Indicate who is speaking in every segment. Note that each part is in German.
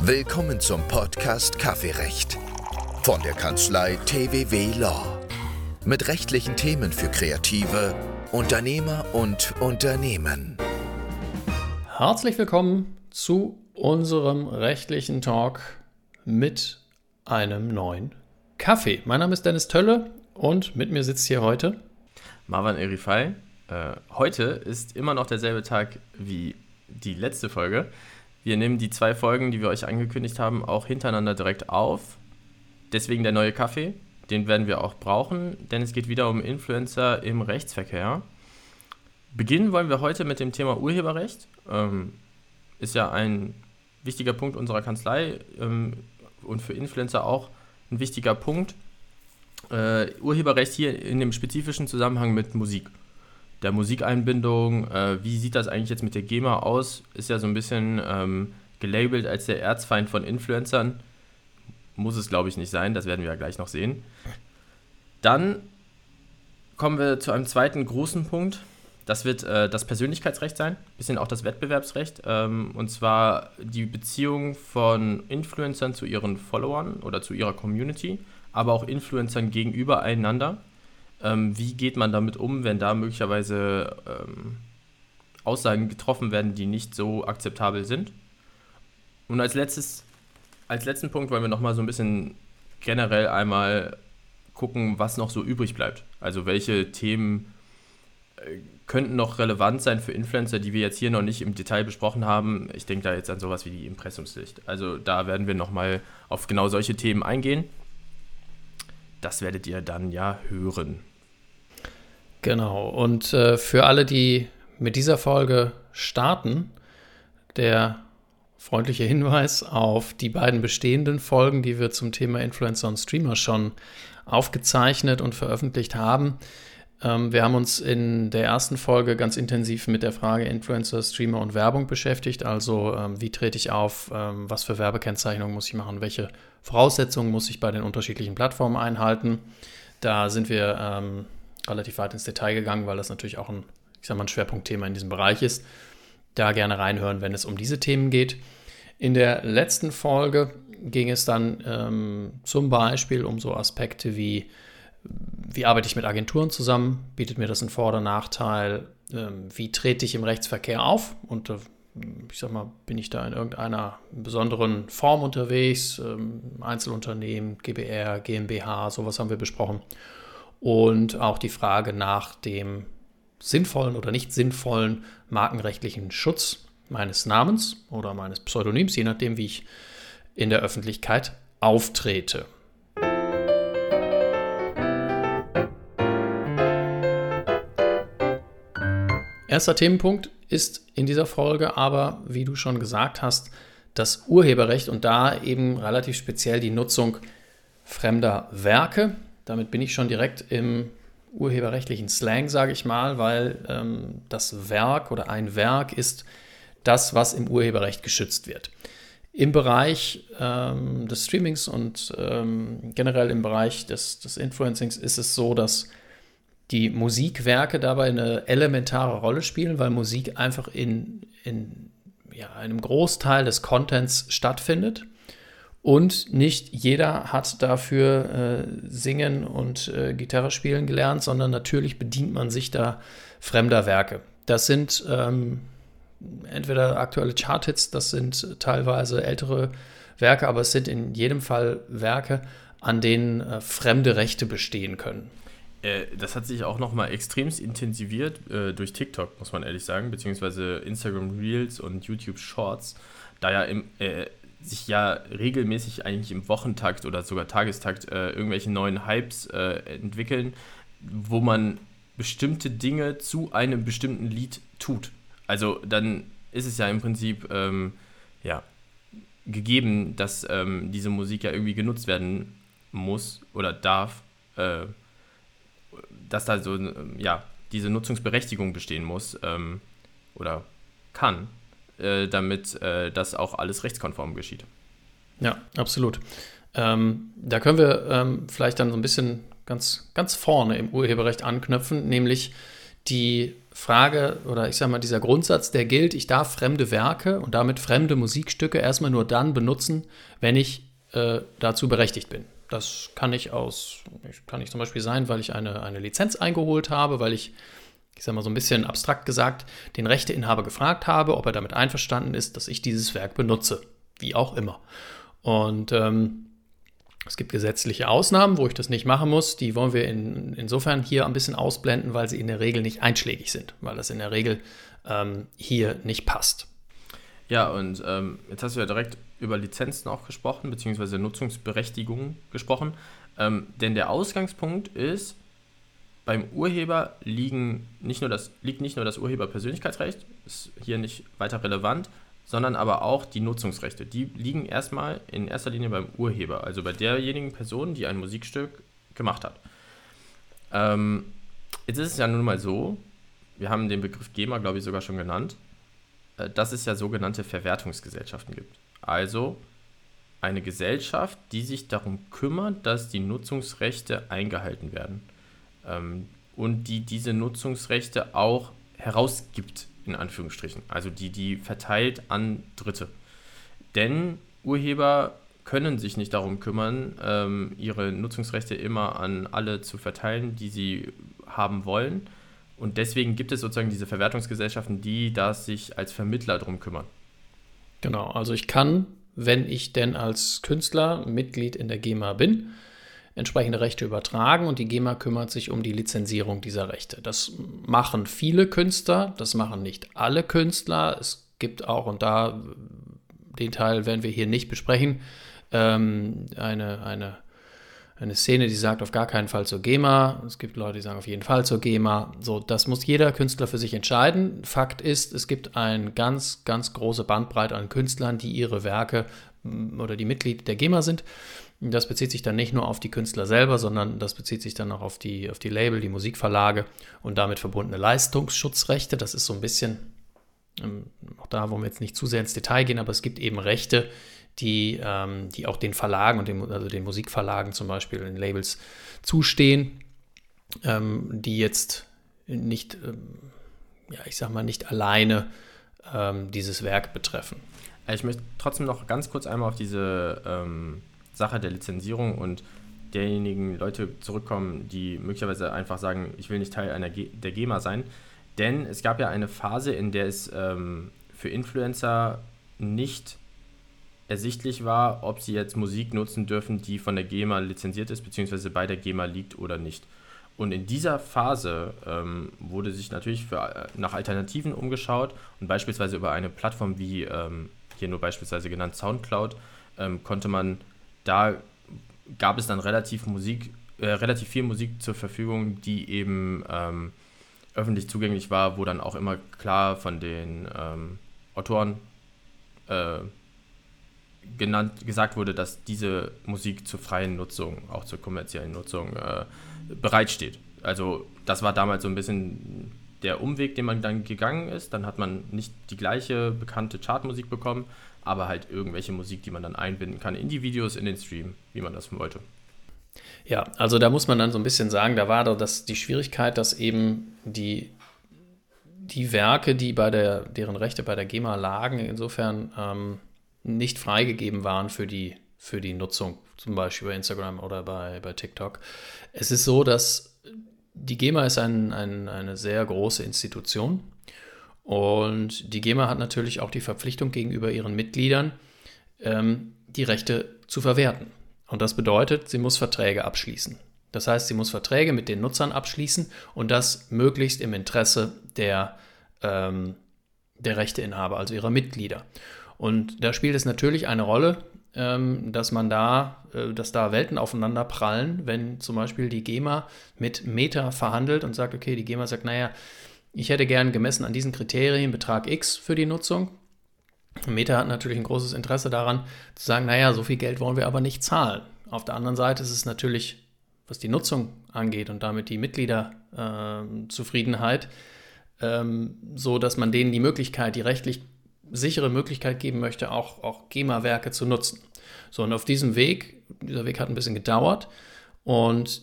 Speaker 1: Willkommen zum Podcast Kaffeerecht von der Kanzlei TWW Law. Mit rechtlichen Themen für Kreative, Unternehmer und Unternehmen.
Speaker 2: Herzlich willkommen zu unserem rechtlichen Talk mit einem neuen Kaffee. Mein Name ist Dennis Tölle und mit mir sitzt hier heute
Speaker 3: Marwan Erifai. Äh, heute ist immer noch derselbe Tag wie die letzte Folge. Wir nehmen die zwei Folgen, die wir euch angekündigt haben, auch hintereinander direkt auf. Deswegen der neue Kaffee. Den werden wir auch brauchen, denn es geht wieder um Influencer im Rechtsverkehr. Beginnen wollen wir heute mit dem Thema Urheberrecht. Ähm, ist ja ein wichtiger Punkt unserer Kanzlei ähm, und für Influencer auch ein wichtiger Punkt. Äh, Urheberrecht hier in dem spezifischen Zusammenhang mit Musik der Musikeinbindung. Äh, wie sieht das eigentlich jetzt mit der GEMA aus? Ist ja so ein bisschen ähm, gelabelt als der Erzfeind von Influencern. Muss es, glaube ich, nicht sein. Das werden wir ja gleich noch sehen. Dann kommen wir zu einem zweiten großen Punkt. Das wird äh, das Persönlichkeitsrecht sein, bisschen auch das Wettbewerbsrecht. Ähm, und zwar die Beziehung von Influencern zu ihren Followern oder zu ihrer Community, aber auch Influencern gegenüber einander. Ähm, wie geht man damit um, wenn da möglicherweise ähm, Aussagen getroffen werden, die nicht so akzeptabel sind? Und als letztes, als letzten Punkt wollen wir nochmal so ein bisschen generell einmal gucken, was noch so übrig bleibt. Also welche Themen äh, könnten noch relevant sein für Influencer, die wir jetzt hier noch nicht im Detail besprochen haben. Ich denke da jetzt an sowas wie die Impressumspflicht. Also da werden wir nochmal auf genau solche Themen eingehen. Das werdet ihr dann ja hören.
Speaker 2: Genau. Und äh, für alle, die mit dieser Folge starten, der freundliche Hinweis auf die beiden bestehenden Folgen, die wir zum Thema Influencer und Streamer schon aufgezeichnet und veröffentlicht haben. Ähm, wir haben uns in der ersten Folge ganz intensiv mit der Frage Influencer, Streamer und Werbung beschäftigt. Also ähm, wie trete ich auf, ähm, was für Werbekennzeichnungen muss ich machen, welche Voraussetzungen muss ich bei den unterschiedlichen Plattformen einhalten. Da sind wir ähm, relativ weit ins Detail gegangen, weil das natürlich auch ein, ich sag mal, ein Schwerpunktthema in diesem Bereich ist. Da gerne reinhören, wenn es um diese Themen geht. In der letzten Folge ging es dann ähm, zum Beispiel um so Aspekte wie, wie arbeite ich mit Agenturen zusammen, bietet mir das einen Vor- oder Nachteil, ähm, wie trete ich im Rechtsverkehr auf? Und äh, ich sag mal, bin ich da in irgendeiner besonderen Form unterwegs, ähm, Einzelunternehmen, GBR, GmbH, sowas haben wir besprochen und auch die Frage nach dem sinnvollen oder nicht sinnvollen markenrechtlichen Schutz meines Namens oder meines Pseudonyms, je nachdem, wie ich in der Öffentlichkeit auftrete. Erster Themenpunkt ist in dieser Folge aber, wie du schon gesagt hast, das Urheberrecht und da eben relativ speziell die Nutzung fremder Werke. Damit bin ich schon direkt im urheberrechtlichen Slang, sage ich mal, weil ähm, das Werk oder ein Werk ist das, was im Urheberrecht geschützt wird. Im Bereich ähm, des Streamings und ähm, generell im Bereich des, des Influencings ist es so, dass die Musikwerke dabei eine elementare Rolle spielen, weil Musik einfach in, in ja, einem Großteil des Contents stattfindet. Und nicht jeder hat dafür äh, Singen und äh, Gitarre spielen gelernt, sondern natürlich bedient man sich da fremder Werke. Das sind ähm, entweder aktuelle Charthits, das sind teilweise ältere Werke, aber es sind in jedem Fall Werke, an denen äh, fremde Rechte bestehen können.
Speaker 3: Äh, das hat sich auch nochmal extremst intensiviert äh, durch TikTok, muss man ehrlich sagen, beziehungsweise Instagram Reels und YouTube Shorts, da ja im, äh, sich ja regelmäßig eigentlich im Wochentakt oder sogar Tagestakt äh, irgendwelche neuen Hypes äh, entwickeln, wo man bestimmte Dinge zu einem bestimmten Lied tut. Also dann ist es ja im Prinzip ähm, ja, gegeben, dass ähm, diese Musik ja irgendwie genutzt werden muss oder darf, äh, dass da so ja, diese Nutzungsberechtigung bestehen muss ähm, oder kann. Äh, damit äh, das auch alles rechtskonform geschieht.
Speaker 2: Ja, absolut. Ähm, da können wir ähm, vielleicht dann so ein bisschen ganz, ganz vorne im Urheberrecht anknüpfen, nämlich die Frage oder ich sage mal dieser Grundsatz, der gilt, ich darf fremde Werke und damit fremde Musikstücke erstmal nur dann benutzen, wenn ich äh, dazu berechtigt bin. Das kann ich aus, kann ich zum Beispiel sein, weil ich eine, eine Lizenz eingeholt habe, weil ich, ich sage mal so ein bisschen abstrakt gesagt, den Rechteinhaber gefragt habe, ob er damit einverstanden ist, dass ich dieses Werk benutze. Wie auch immer. Und ähm, es gibt gesetzliche Ausnahmen, wo ich das nicht machen muss. Die wollen wir in, insofern hier ein bisschen ausblenden, weil sie in der Regel nicht einschlägig sind, weil das in der Regel ähm, hier nicht passt.
Speaker 3: Ja, und ähm, jetzt hast du ja direkt über Lizenzen auch gesprochen, beziehungsweise Nutzungsberechtigungen gesprochen. Ähm, denn der Ausgangspunkt ist, beim Urheber liegen nicht nur das, liegt nicht nur das Urheberpersönlichkeitsrecht, ist hier nicht weiter relevant, sondern aber auch die Nutzungsrechte. Die liegen erstmal in erster Linie beim Urheber, also bei derjenigen Person, die ein Musikstück gemacht hat. Ähm, jetzt ist es ja nun mal so, wir haben den Begriff GEMA, glaube ich, sogar schon genannt, äh, dass es ja sogenannte Verwertungsgesellschaften gibt. Also eine Gesellschaft, die sich darum kümmert, dass die Nutzungsrechte eingehalten werden ähm, und die diese Nutzungsrechte auch herausgibt in Anführungsstrichen. Also die, die verteilt an Dritte. Denn Urheber können sich nicht darum kümmern, ähm, ihre Nutzungsrechte immer an alle zu verteilen, die sie haben wollen. Und deswegen gibt es sozusagen diese Verwertungsgesellschaften, die da sich als Vermittler darum kümmern.
Speaker 2: Genau, also ich kann, wenn ich denn als Künstler Mitglied in der GEMA bin, entsprechende Rechte übertragen und die GEMA kümmert sich um die Lizenzierung dieser Rechte. Das machen viele Künstler, das machen nicht alle Künstler. Es gibt auch, und da den Teil werden wir hier nicht besprechen, ähm, eine, eine, eine Szene, die sagt auf gar keinen Fall zur GEMA. Es gibt Leute, die sagen auf jeden Fall zur GEMA. So, das muss jeder Künstler für sich entscheiden. Fakt ist, es gibt eine ganz, ganz große Bandbreite an Künstlern, die ihre Werke oder die Mitglied der GEMA sind das bezieht sich dann nicht nur auf die Künstler selber, sondern das bezieht sich dann auch auf die, auf die Label, die Musikverlage und damit verbundene Leistungsschutzrechte. Das ist so ein bisschen, ähm, auch da wollen wir jetzt nicht zu sehr ins Detail gehen, aber es gibt eben Rechte, die, ähm, die auch den Verlagen und den, also den Musikverlagen zum Beispiel, den Labels zustehen, ähm, die jetzt nicht, ja, ich sag mal, nicht alleine dieses Werk betreffen.
Speaker 3: Ich möchte trotzdem noch ganz kurz einmal auf diese Sache der Lizenzierung und derjenigen Leute zurückkommen, die möglicherweise einfach sagen, ich will nicht Teil einer G der GEMA sein. Denn es gab ja eine Phase, in der es ähm, für Influencer nicht ersichtlich war, ob sie jetzt Musik nutzen dürfen, die von der GEMA lizenziert ist, beziehungsweise bei der GEMA liegt oder nicht. Und in dieser Phase ähm, wurde sich natürlich für, äh, nach Alternativen umgeschaut und beispielsweise über eine Plattform wie ähm, hier nur beispielsweise genannt SoundCloud ähm, konnte man da gab es dann relativ Musik, äh, relativ viel Musik zur Verfügung, die eben ähm, öffentlich zugänglich war, wo dann auch immer klar von den ähm, Autoren äh, genannt, gesagt wurde, dass diese Musik zur freien Nutzung, auch zur kommerziellen Nutzung äh, bereitsteht. Also das war damals so ein bisschen der Umweg, den man dann gegangen ist. Dann hat man nicht die gleiche bekannte Chartmusik bekommen, aber halt irgendwelche Musik, die man dann einbinden kann in die Videos, in den Stream, wie man das wollte.
Speaker 2: Ja, also da muss man dann so ein bisschen sagen, da war das die Schwierigkeit, dass eben die, die Werke, die bei der, deren Rechte bei der GEMA lagen, insofern ähm, nicht freigegeben waren für die, für die Nutzung, zum Beispiel bei Instagram oder bei, bei TikTok. Es ist so, dass die GEMA ist ein, ein, eine sehr große Institution und die GEMA hat natürlich auch die Verpflichtung gegenüber ihren Mitgliedern, ähm, die Rechte zu verwerten. Und das bedeutet, sie muss Verträge abschließen. Das heißt, sie muss Verträge mit den Nutzern abschließen und das möglichst im Interesse der, ähm, der Rechteinhaber, also ihrer Mitglieder. Und da spielt es natürlich eine Rolle, ähm, dass man da, äh, dass da Welten aufeinander prallen, wenn zum Beispiel die GEMA mit Meta verhandelt und sagt, okay, die GEMA sagt, naja, ich hätte gern gemessen an diesen Kriterien Betrag X für die Nutzung. Meta hat natürlich ein großes Interesse daran, zu sagen, naja, so viel Geld wollen wir aber nicht zahlen. Auf der anderen Seite ist es natürlich, was die Nutzung angeht und damit die Mitgliederzufriedenheit, äh, ähm, so dass man denen die Möglichkeit, die rechtlich sichere Möglichkeit geben möchte, auch, auch GEMA-Werke zu nutzen. So, und auf diesem Weg, dieser Weg hat ein bisschen gedauert und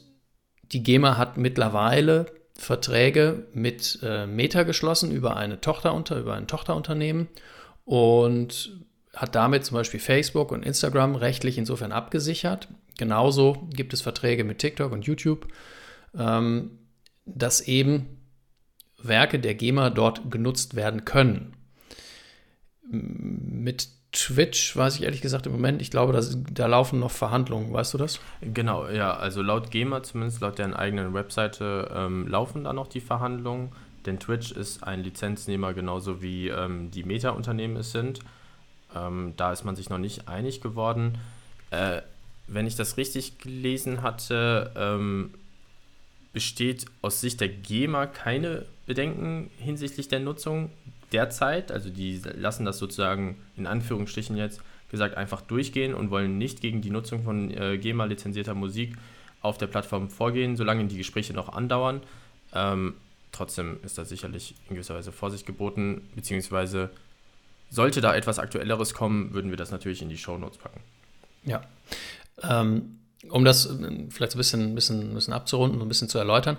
Speaker 2: die GEMA hat mittlerweile Verträge mit äh, Meta geschlossen über eine Tochterunter, über ein Tochterunternehmen und hat damit zum Beispiel Facebook und Instagram rechtlich insofern abgesichert. Genauso gibt es Verträge mit TikTok und YouTube, ähm, dass eben Werke der GEMA dort genutzt werden können. Mit Twitch weiß ich ehrlich gesagt im Moment, ich glaube, das, da laufen noch Verhandlungen, weißt du das?
Speaker 3: Genau, ja, also laut GEMA, zumindest laut deren eigenen Webseite, ähm, laufen da noch die Verhandlungen, denn Twitch ist ein Lizenznehmer genauso wie ähm, die Meta-Unternehmen es sind. Ähm, da ist man sich noch nicht einig geworden. Äh, wenn ich das richtig gelesen hatte, ähm, besteht aus Sicht der GEMA keine Bedenken hinsichtlich der Nutzung derzeit. Also die lassen das sozusagen in Anführungsstrichen jetzt gesagt einfach durchgehen und wollen nicht gegen die Nutzung von äh, GEMA-lizenzierter Musik auf der Plattform vorgehen, solange die Gespräche noch andauern. Ähm, trotzdem ist da sicherlich in gewisser Weise Vorsicht geboten, beziehungsweise sollte da etwas Aktuelleres kommen, würden wir das natürlich in die Show Notes packen.
Speaker 2: Ja. Ähm, um das äh, vielleicht ein bisschen, bisschen, bisschen abzurunden, ein bisschen zu erläutern.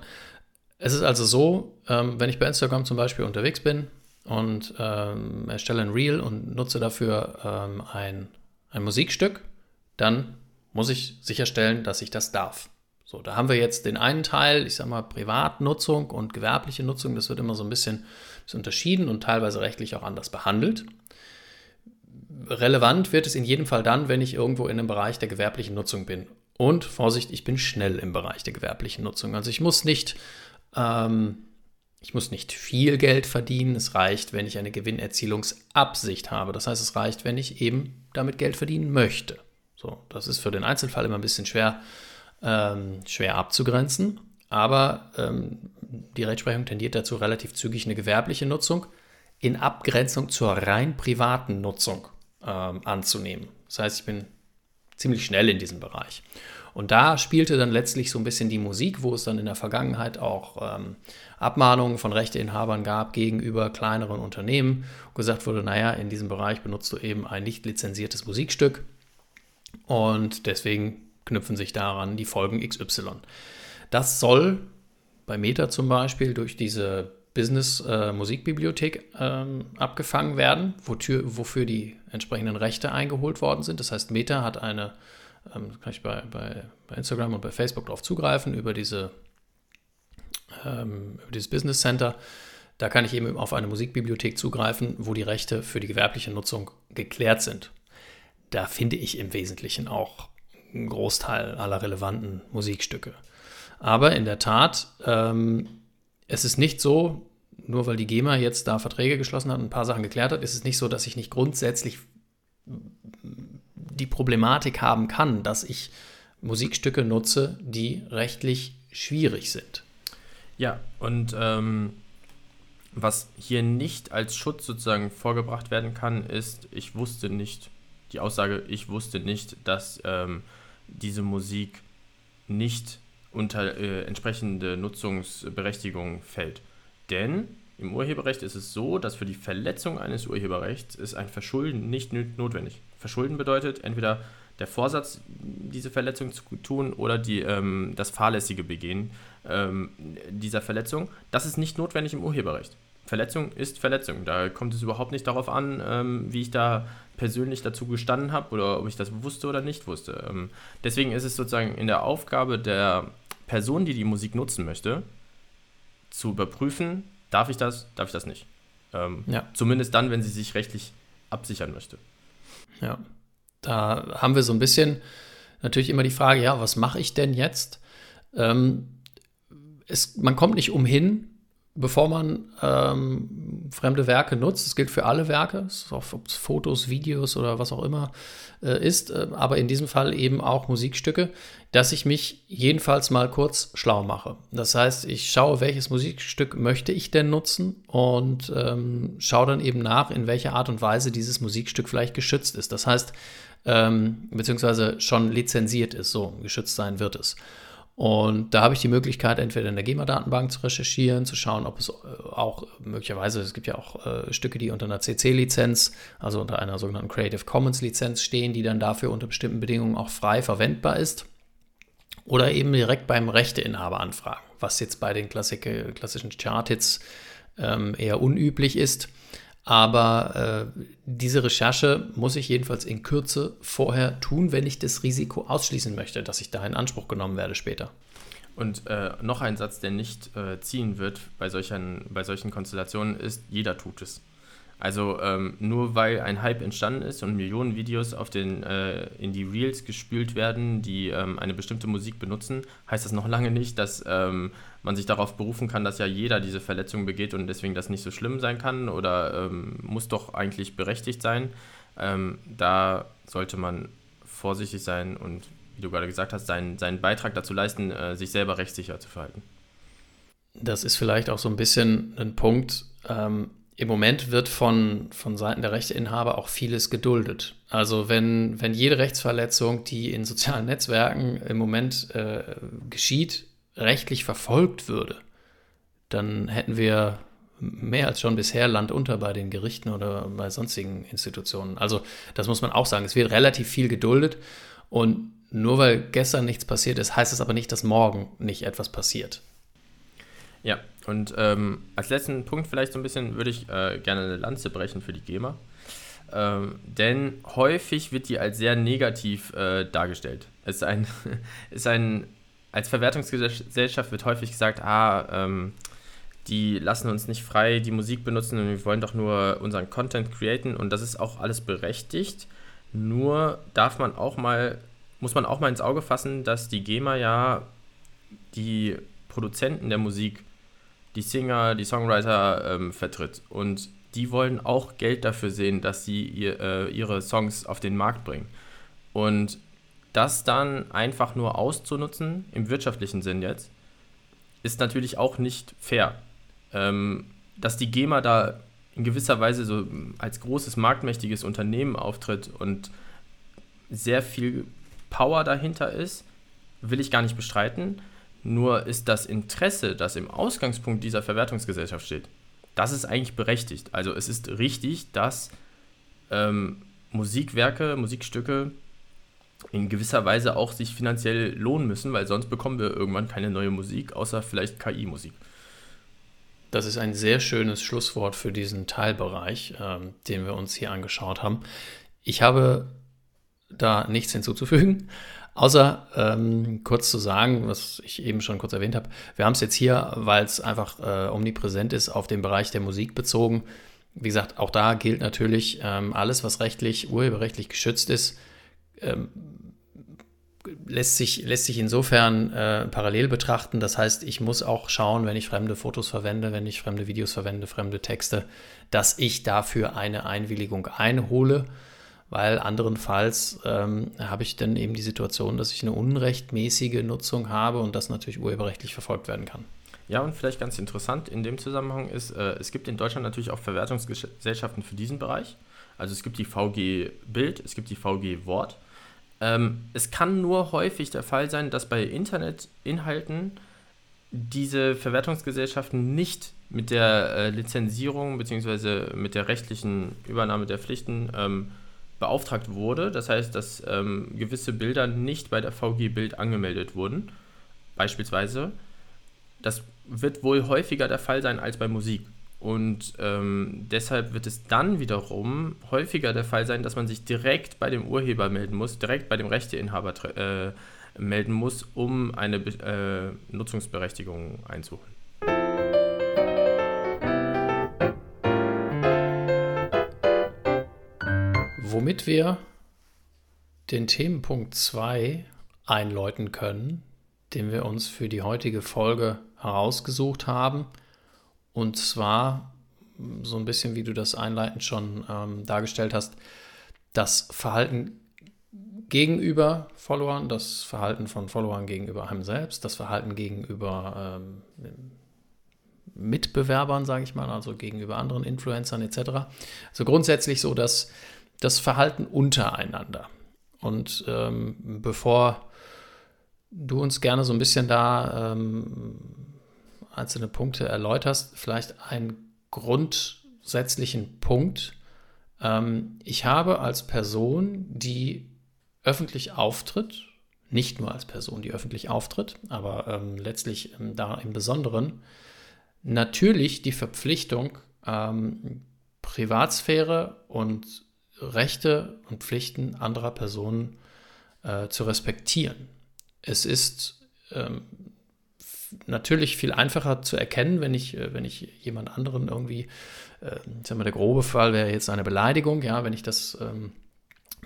Speaker 2: Es ist also so, ähm, wenn ich bei Instagram zum Beispiel unterwegs bin und ähm, erstelle ein Reel und nutze dafür ähm, ein, ein Musikstück, dann muss ich sicherstellen, dass ich das darf. So, da haben wir jetzt den einen Teil, ich sage mal Privatnutzung und gewerbliche Nutzung, das wird immer so ein bisschen, unterschieden und teilweise rechtlich auch anders behandelt. Relevant wird es in jedem Fall dann, wenn ich irgendwo in einem Bereich der gewerblichen Nutzung bin. Und Vorsicht, ich bin schnell im Bereich der gewerblichen Nutzung. Also ich muss nicht, ähm, ich muss nicht viel Geld verdienen. Es reicht, wenn ich eine Gewinnerzielungsabsicht habe. Das heißt, es reicht, wenn ich eben damit Geld verdienen möchte. So, das ist für den Einzelfall immer ein bisschen schwer, ähm, schwer abzugrenzen. Aber ähm, die Rechtsprechung tendiert dazu, relativ zügig eine gewerbliche Nutzung in Abgrenzung zur rein privaten Nutzung ähm, anzunehmen. Das heißt, ich bin ziemlich schnell in diesem Bereich. Und da spielte dann letztlich so ein bisschen die Musik, wo es dann in der Vergangenheit auch ähm, Abmahnungen von Rechteinhabern gab gegenüber kleineren Unternehmen, gesagt wurde, naja, in diesem Bereich benutzt du eben ein nicht lizenziertes Musikstück und deswegen knüpfen sich daran die Folgen XY. Das soll bei Meta zum Beispiel durch diese Business-Musikbibliothek äh, ähm, abgefangen werden, wofür, wofür die entsprechenden Rechte eingeholt worden sind. Das heißt, Meta hat eine, ähm, kann ich bei, bei, bei, Instagram und bei Facebook darauf zugreifen, über, diese, ähm, über dieses Business Center. Da kann ich eben auf eine Musikbibliothek zugreifen, wo die Rechte für die gewerbliche Nutzung geklärt sind. Da finde ich im Wesentlichen auch einen Großteil aller relevanten Musikstücke. Aber in der Tat, ähm, es ist nicht so, nur weil die GEMA jetzt da Verträge geschlossen hat und ein paar Sachen geklärt hat, ist es nicht so, dass ich nicht grundsätzlich die Problematik haben kann, dass ich Musikstücke nutze, die rechtlich schwierig sind.
Speaker 3: Ja, und ähm, was hier nicht als Schutz sozusagen vorgebracht werden kann, ist, ich wusste nicht, die Aussage, ich wusste nicht, dass ähm, diese Musik nicht unter äh, entsprechende Nutzungsberechtigung fällt. Denn im Urheberrecht ist es so, dass für die Verletzung eines Urheberrechts ist ein Verschulden nicht notwendig. Verschulden bedeutet entweder der Vorsatz, diese Verletzung zu tun oder die, ähm, das fahrlässige Begehen ähm, dieser Verletzung. Das ist nicht notwendig im Urheberrecht. Verletzung ist Verletzung. Da kommt es überhaupt nicht darauf an, ähm, wie ich da persönlich dazu gestanden habe oder ob ich das wusste oder nicht wusste. Ähm, deswegen ist es sozusagen in der Aufgabe der Person, die die Musik nutzen möchte, zu überprüfen, darf ich das, darf ich das nicht. Ähm, ja. Zumindest dann, wenn sie sich rechtlich absichern möchte.
Speaker 2: Ja, da haben wir so ein bisschen natürlich immer die Frage, ja, was mache ich denn jetzt? Ähm, es, man kommt nicht umhin, bevor man ähm, fremde Werke nutzt, das gilt für alle Werke, ob es Fotos, Videos oder was auch immer äh, ist, äh, aber in diesem Fall eben auch Musikstücke, dass ich mich jedenfalls mal kurz schlau mache. Das heißt, ich schaue, welches Musikstück möchte ich denn nutzen und ähm, schaue dann eben nach, in welcher Art und Weise dieses Musikstück vielleicht geschützt ist. Das heißt, ähm, beziehungsweise schon lizenziert ist, so geschützt sein wird es. Und da habe ich die Möglichkeit, entweder in der GEMA-Datenbank zu recherchieren, zu schauen, ob es äh, auch möglicherweise, es gibt ja auch äh, Stücke, die unter einer CC-Lizenz, also unter einer sogenannten Creative Commons-Lizenz stehen, die dann dafür unter bestimmten Bedingungen auch frei verwendbar ist. oder eben direkt beim Rechteinhaber anfragen, was jetzt bei den Klassik klassischen Charthits ähm, eher unüblich ist. Aber äh, diese Recherche muss ich jedenfalls in Kürze vorher tun, wenn ich das Risiko ausschließen möchte, dass ich da in Anspruch genommen werde später.
Speaker 3: Und äh, noch ein Satz, der nicht äh, ziehen wird bei solchen, bei solchen Konstellationen, ist, jeder tut es. Also ähm, nur weil ein Hype entstanden ist und Millionen Videos auf den, äh, in die Reels gespült werden, die ähm, eine bestimmte Musik benutzen, heißt das noch lange nicht, dass ähm, man sich darauf berufen kann, dass ja jeder diese Verletzung begeht und deswegen das nicht so schlimm sein kann oder ähm, muss doch eigentlich berechtigt sein. Ähm, da sollte man vorsichtig sein und, wie du gerade gesagt hast, seinen, seinen Beitrag dazu leisten, äh, sich selber rechtssicher zu verhalten.
Speaker 2: Das ist vielleicht auch so ein bisschen ein Punkt, ähm, im Moment wird von, von Seiten der Rechteinhaber auch vieles geduldet. Also wenn, wenn jede Rechtsverletzung, die in sozialen Netzwerken im Moment äh, geschieht, rechtlich verfolgt würde, dann hätten wir mehr als schon bisher Land unter bei den Gerichten oder bei sonstigen Institutionen. Also das muss man auch sagen. Es wird relativ viel geduldet und nur weil gestern nichts passiert ist, heißt es aber nicht, dass morgen nicht etwas passiert.
Speaker 3: Ja, und ähm, als letzten Punkt vielleicht so ein bisschen würde ich äh, gerne eine Lanze brechen für die GEMA. Ähm, denn häufig wird die als sehr negativ äh, dargestellt. Es ist ein, ist ein, als Verwertungsgesellschaft wird häufig gesagt, ah, ähm, die lassen uns nicht frei die Musik benutzen und wir wollen doch nur unseren Content createn und das ist auch alles berechtigt. Nur darf man auch mal, muss man auch mal ins Auge fassen, dass die GEMA ja die Produzenten der Musik die Singer, die Songwriter ähm, vertritt. Und die wollen auch Geld dafür sehen, dass sie ihr, äh, ihre Songs auf den Markt bringen. Und das dann einfach nur auszunutzen, im wirtschaftlichen Sinn jetzt, ist natürlich auch nicht fair. Ähm, dass die GEMA da in gewisser Weise so als großes marktmächtiges Unternehmen auftritt und sehr viel Power dahinter ist, will ich gar nicht bestreiten. Nur ist das Interesse, das im Ausgangspunkt dieser Verwertungsgesellschaft steht, das ist eigentlich berechtigt. Also es ist richtig, dass ähm, Musikwerke, Musikstücke in gewisser Weise auch sich finanziell lohnen müssen, weil sonst bekommen wir irgendwann keine neue Musik, außer vielleicht KI-Musik.
Speaker 2: Das ist ein sehr schönes Schlusswort für diesen Teilbereich, ähm, den wir uns hier angeschaut haben. Ich habe da nichts hinzuzufügen. Außer ähm, kurz zu sagen, was ich eben schon kurz erwähnt habe, wir haben es jetzt hier, weil es einfach äh, omnipräsent ist, auf den Bereich der Musik bezogen. Wie gesagt, auch da gilt natürlich, ähm, alles, was rechtlich, urheberrechtlich geschützt ist, ähm, lässt, sich, lässt sich insofern äh, parallel betrachten. Das heißt, ich muss auch schauen, wenn ich fremde Fotos verwende, wenn ich fremde Videos verwende, fremde Texte, dass ich dafür eine Einwilligung einhole weil anderenfalls ähm, habe ich dann eben die Situation, dass ich eine unrechtmäßige Nutzung habe und das natürlich urheberrechtlich verfolgt werden kann.
Speaker 3: Ja, und vielleicht ganz interessant in dem Zusammenhang ist, äh, es gibt in Deutschland natürlich auch Verwertungsgesellschaften für diesen Bereich. Also es gibt die VG Bild, es gibt die VG Wort. Ähm, es kann nur häufig der Fall sein, dass bei Internetinhalten diese Verwertungsgesellschaften nicht mit der äh, Lizenzierung bzw. mit der rechtlichen Übernahme der Pflichten ähm, beauftragt wurde. Das heißt, dass ähm, gewisse Bilder nicht bei der VG Bild angemeldet wurden. Beispielsweise. Das wird wohl häufiger der Fall sein als bei Musik. Und ähm, deshalb wird es dann wiederum häufiger der Fall sein, dass man sich direkt bei dem Urheber melden muss, direkt bei dem Rechteinhaber äh, melden muss, um eine äh, Nutzungsberechtigung einzuholen.
Speaker 2: womit wir den Themenpunkt 2 einläuten können, den wir uns für die heutige Folge herausgesucht haben. Und zwar so ein bisschen, wie du das einleitend schon ähm, dargestellt hast, das Verhalten gegenüber Followern, das Verhalten von Followern gegenüber einem selbst, das Verhalten gegenüber ähm, Mitbewerbern, sage ich mal, also gegenüber anderen Influencern etc. Also grundsätzlich so, dass das Verhalten untereinander. Und ähm, bevor du uns gerne so ein bisschen da ähm, einzelne Punkte erläuterst, vielleicht einen grundsätzlichen Punkt. Ähm, ich habe als Person, die öffentlich auftritt, nicht nur als Person, die öffentlich auftritt, aber ähm, letztlich ähm, da im Besonderen, natürlich die Verpflichtung, ähm, Privatsphäre und Rechte und Pflichten anderer Personen äh, zu respektieren. Es ist ähm, natürlich viel einfacher zu erkennen, wenn ich, äh, wenn ich jemand anderen irgendwie, äh, ich sag mal, der grobe Fall wäre jetzt eine Beleidigung, ja, wenn ich das ähm,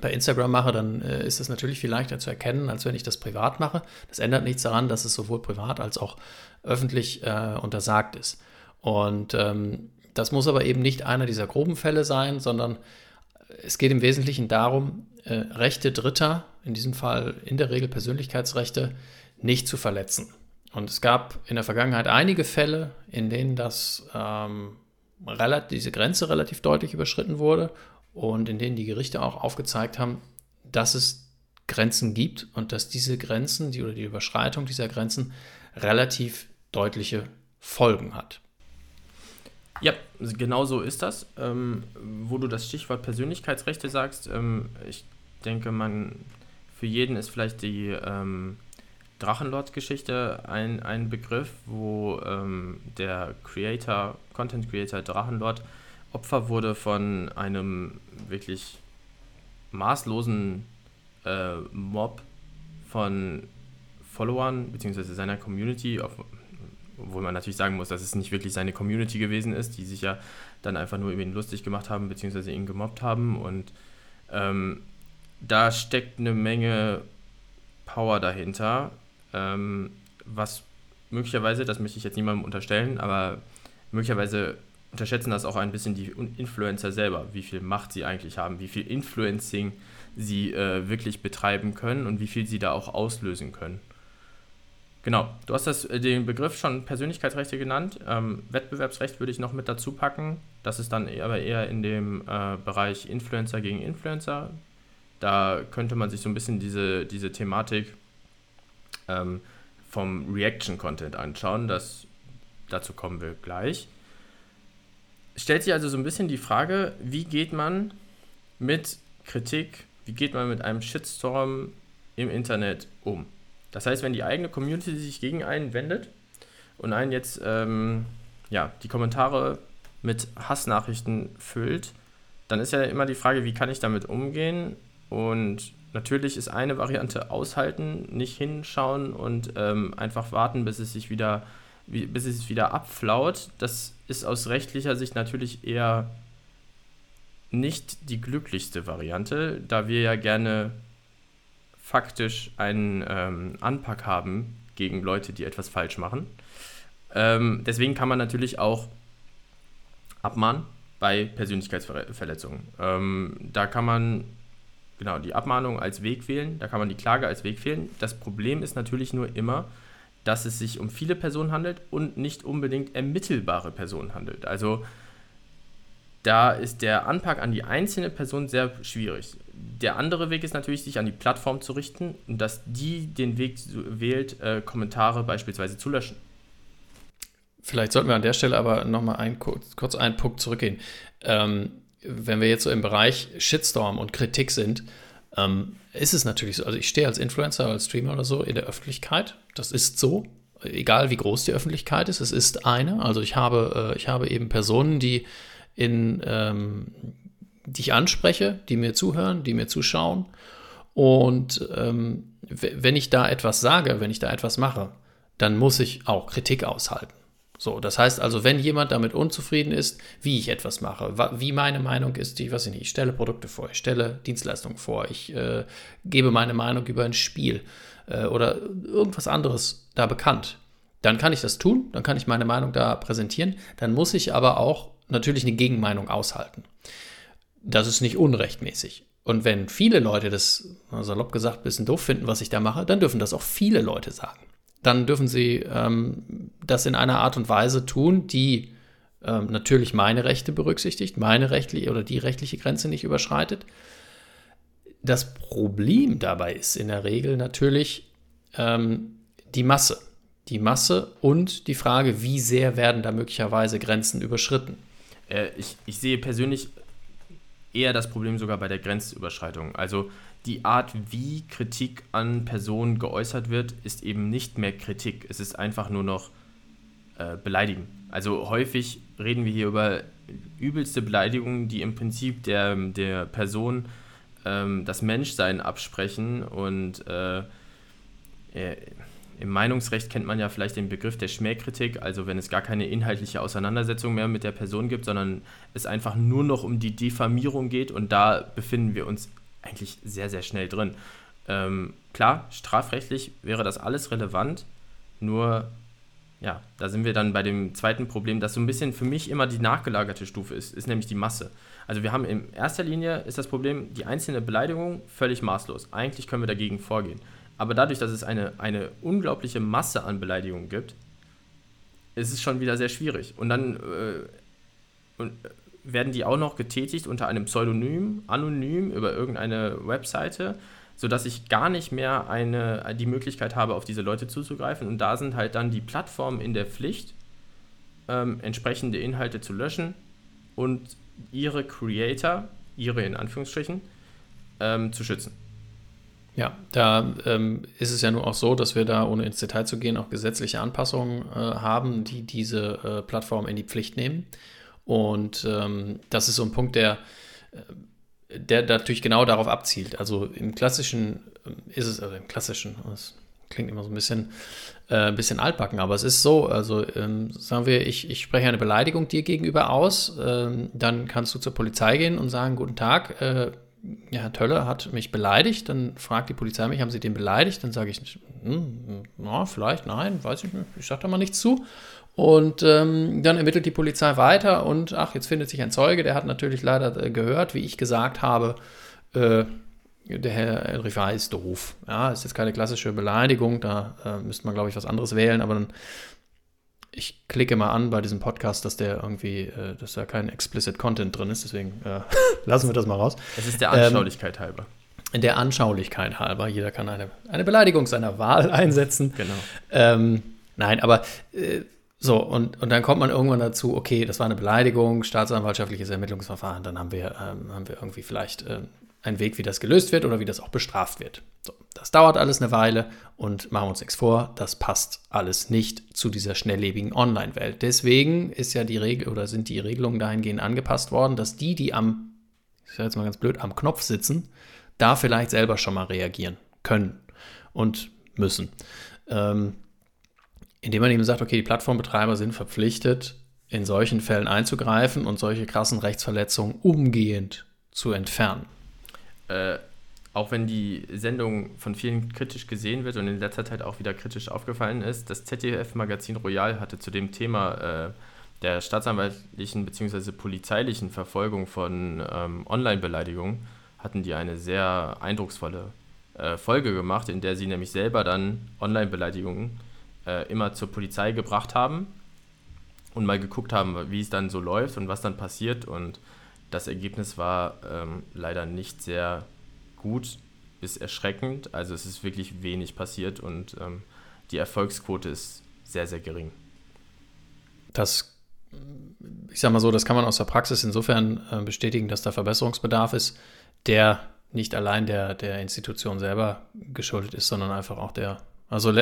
Speaker 2: bei Instagram mache, dann äh, ist es natürlich viel leichter zu erkennen, als wenn ich das privat mache. Das ändert nichts daran, dass es sowohl privat als auch öffentlich äh, untersagt ist. Und ähm, das muss aber eben nicht einer dieser groben Fälle sein, sondern es geht im Wesentlichen darum, äh, Rechte Dritter, in diesem Fall in der Regel Persönlichkeitsrechte, nicht zu verletzen. Und es gab in der Vergangenheit einige Fälle, in denen das, ähm, diese Grenze relativ deutlich überschritten wurde und in denen die Gerichte auch aufgezeigt haben, dass es Grenzen gibt und dass diese Grenzen die, oder die Überschreitung dieser Grenzen relativ deutliche Folgen hat.
Speaker 3: Ja, genau so ist das. Ähm, wo du das Stichwort Persönlichkeitsrechte sagst, ähm, ich denke, man für jeden ist vielleicht die ähm, Drachenlord-Geschichte ein, ein Begriff, wo ähm, der Creator, Content Creator Drachenlord Opfer wurde von einem wirklich maßlosen äh, Mob von Followern bzw. seiner Community, obwohl man natürlich sagen muss, dass es nicht wirklich seine Community gewesen ist, die sich ja dann einfach nur über ihn lustig gemacht haben, beziehungsweise ihn gemobbt haben. Und ähm, da steckt eine Menge Power dahinter, ähm, was möglicherweise, das möchte ich jetzt niemandem unterstellen, aber möglicherweise unterschätzen das auch ein bisschen die Influencer selber, wie viel Macht sie eigentlich haben, wie viel Influencing sie äh, wirklich betreiben können und wie viel sie da auch auslösen können. Genau, du hast das, äh, den Begriff schon Persönlichkeitsrechte genannt. Ähm, Wettbewerbsrecht würde ich noch mit dazu packen. Das ist dann aber eher in dem äh, Bereich Influencer gegen Influencer. Da könnte man sich so ein bisschen diese, diese Thematik ähm, vom Reaction-Content anschauen. Das, dazu kommen wir gleich. Stellt sich also so ein bisschen die Frage, wie geht man mit Kritik, wie geht man mit einem Shitstorm im Internet um? Das heißt, wenn die eigene Community sich gegen einen wendet und einen jetzt ähm, ja, die Kommentare mit Hassnachrichten füllt, dann ist ja immer die Frage, wie kann ich damit umgehen? Und natürlich ist eine Variante aushalten, nicht hinschauen und ähm, einfach warten, bis es sich wieder, bis es wieder abflaut. Das ist aus rechtlicher Sicht natürlich eher nicht die glücklichste Variante, da wir ja gerne faktisch einen ähm, Anpack haben gegen Leute, die etwas falsch machen. Ähm, deswegen kann man natürlich auch abmahnen bei Persönlichkeitsverletzungen. Ähm, da kann man genau die Abmahnung als Weg wählen, da kann man die Klage als Weg wählen. Das Problem ist natürlich nur immer, dass es sich um viele Personen handelt und nicht unbedingt ermittelbare Personen handelt. Also da ist der Anpack an die einzelne Person sehr schwierig. Der andere Weg ist natürlich, sich an die Plattform zu richten und dass die den Weg wählt, äh, Kommentare beispielsweise zu löschen.
Speaker 2: Vielleicht sollten wir an der Stelle aber nochmal ein, kurz, einen Punkt zurückgehen. Ähm, wenn wir jetzt so im Bereich Shitstorm und Kritik sind, ähm, ist es natürlich so. Also ich stehe als Influencer, als Streamer oder so in der Öffentlichkeit. Das ist so. Egal wie groß die Öffentlichkeit ist, es ist eine. Also ich habe, äh, ich habe eben Personen, die in, ähm, die ich anspreche, die mir zuhören, die mir zuschauen. Und ähm, wenn ich da etwas sage, wenn ich da etwas mache, dann muss ich auch Kritik aushalten. So, das heißt also, wenn jemand damit unzufrieden ist, wie ich etwas mache, wie meine Meinung ist, ich weiß nicht, ich stelle Produkte vor, ich stelle Dienstleistungen vor, ich äh, gebe meine Meinung über ein Spiel äh, oder irgendwas anderes da bekannt, dann kann ich das tun, dann kann ich meine Meinung da präsentieren, dann muss ich aber auch natürlich eine Gegenmeinung aushalten. Das ist nicht unrechtmäßig. Und wenn viele Leute das, salopp gesagt, ein bisschen doof finden, was ich da mache, dann dürfen das auch viele Leute sagen dann dürfen sie ähm, das in einer Art und Weise tun, die ähm, natürlich meine Rechte berücksichtigt, meine rechtliche oder die rechtliche Grenze nicht überschreitet. Das Problem dabei ist in der Regel natürlich ähm, die Masse. Die Masse und die Frage, wie sehr werden da möglicherweise Grenzen überschritten.
Speaker 3: Äh, ich, ich sehe persönlich eher das Problem sogar bei der Grenzüberschreitung. Also die Art, wie Kritik an Personen geäußert wird, ist eben nicht mehr Kritik. Es ist einfach nur noch äh, Beleidigen. Also häufig reden wir hier über übelste Beleidigungen, die im Prinzip der, der Person ähm, das Menschsein absprechen. Und äh, äh, im Meinungsrecht kennt man ja vielleicht den Begriff der Schmähkritik, also wenn es gar keine inhaltliche Auseinandersetzung mehr mit der Person gibt, sondern es einfach nur noch um die Diffamierung geht und da befinden wir uns eigentlich sehr, sehr schnell drin. Ähm, klar, strafrechtlich wäre das alles relevant, nur ja, da sind wir dann bei dem zweiten Problem, das so ein bisschen für mich immer die nachgelagerte Stufe ist, ist nämlich die Masse. Also wir haben in erster Linie ist das Problem, die einzelne Beleidigung völlig maßlos. Eigentlich können wir dagegen vorgehen. Aber dadurch, dass es eine, eine unglaubliche Masse an Beleidigungen gibt, ist es schon wieder sehr schwierig. Und dann äh, und, werden die auch noch getätigt unter einem Pseudonym, anonym über irgendeine Webseite sodass ich gar nicht mehr eine, die Möglichkeit habe, auf diese Leute zuzugreifen. Und da sind halt dann die Plattformen in der Pflicht, ähm, entsprechende Inhalte zu löschen und ihre Creator, ihre in Anführungsstrichen, ähm, zu schützen.
Speaker 2: Ja, da ähm, ist es ja nur auch so, dass wir da, ohne ins Detail zu gehen, auch gesetzliche Anpassungen äh, haben, die diese äh, Plattform in die Pflicht nehmen. Und ähm, das ist so ein Punkt, der äh, der natürlich genau darauf abzielt. Also im klassischen ähm, ist es, also im klassischen, das klingt immer so ein bisschen, äh, ein bisschen altbacken, aber es ist so, also ähm, sagen wir, ich, ich spreche eine Beleidigung dir gegenüber aus, ähm, dann kannst du zur Polizei gehen und sagen, guten Tag, äh, ja, Herr Tölle hat mich beleidigt, dann fragt die Polizei mich, haben Sie den beleidigt? Dann sage ich, hm, na, vielleicht, nein, weiß ich nicht, ich sage da mal nichts zu. Und ähm, dann ermittelt die Polizei weiter und ach, jetzt findet sich ein Zeuge, der hat natürlich leider äh, gehört, wie ich gesagt habe, äh, der Herr Rifai ist doof. Ja, ist jetzt keine klassische Beleidigung, da äh, müsste man, glaube ich, was anderes wählen, aber dann, ich klicke mal an bei diesem Podcast, dass der irgendwie, äh, dass da kein explicit Content drin ist, deswegen äh, lassen wir das mal raus.
Speaker 3: Es ist der Anschaulichkeit ähm, halber.
Speaker 2: Der Anschaulichkeit halber. Jeder kann eine, eine Beleidigung seiner Wahl einsetzen.
Speaker 3: Genau.
Speaker 2: Ähm, nein, aber äh, so, und, und dann kommt man irgendwann dazu, okay, das war eine Beleidigung, staatsanwaltschaftliches Ermittlungsverfahren, dann haben wir, ähm, haben wir irgendwie vielleicht äh, einen Weg, wie das gelöst wird oder wie das auch bestraft wird. So, das dauert alles eine Weile und machen wir uns nichts vor, das passt alles nicht zu dieser schnelllebigen Online-Welt. Deswegen ist ja die Regel oder sind die Regelungen dahingehend angepasst worden, dass die, die am, ich sage jetzt mal ganz blöd, am Knopf sitzen, da vielleicht selber schon mal reagieren können und müssen. Ähm, indem man eben sagt, okay, die Plattformbetreiber sind verpflichtet, in solchen Fällen einzugreifen und solche krassen Rechtsverletzungen umgehend zu entfernen.
Speaker 3: Äh, auch wenn die Sendung von vielen kritisch gesehen wird und in letzter Zeit auch wieder kritisch aufgefallen ist, das ZDF-Magazin Royal hatte zu dem Thema äh, der staatsanwaltlichen bzw. polizeilichen Verfolgung von ähm, Online-Beleidigungen, hatten die eine sehr eindrucksvolle äh, Folge gemacht, in der sie nämlich selber dann Online-Beleidigungen äh, immer zur Polizei gebracht haben und mal geguckt haben, wie es dann so läuft und was dann passiert. Und das Ergebnis war ähm, leider nicht sehr gut bis erschreckend. Also es ist wirklich wenig passiert und ähm, die Erfolgsquote ist sehr, sehr gering.
Speaker 2: Das, ich sag mal so, das kann man aus der Praxis insofern äh, bestätigen, dass da Verbesserungsbedarf ist, der nicht allein der, der Institution selber geschuldet ist, sondern einfach auch der also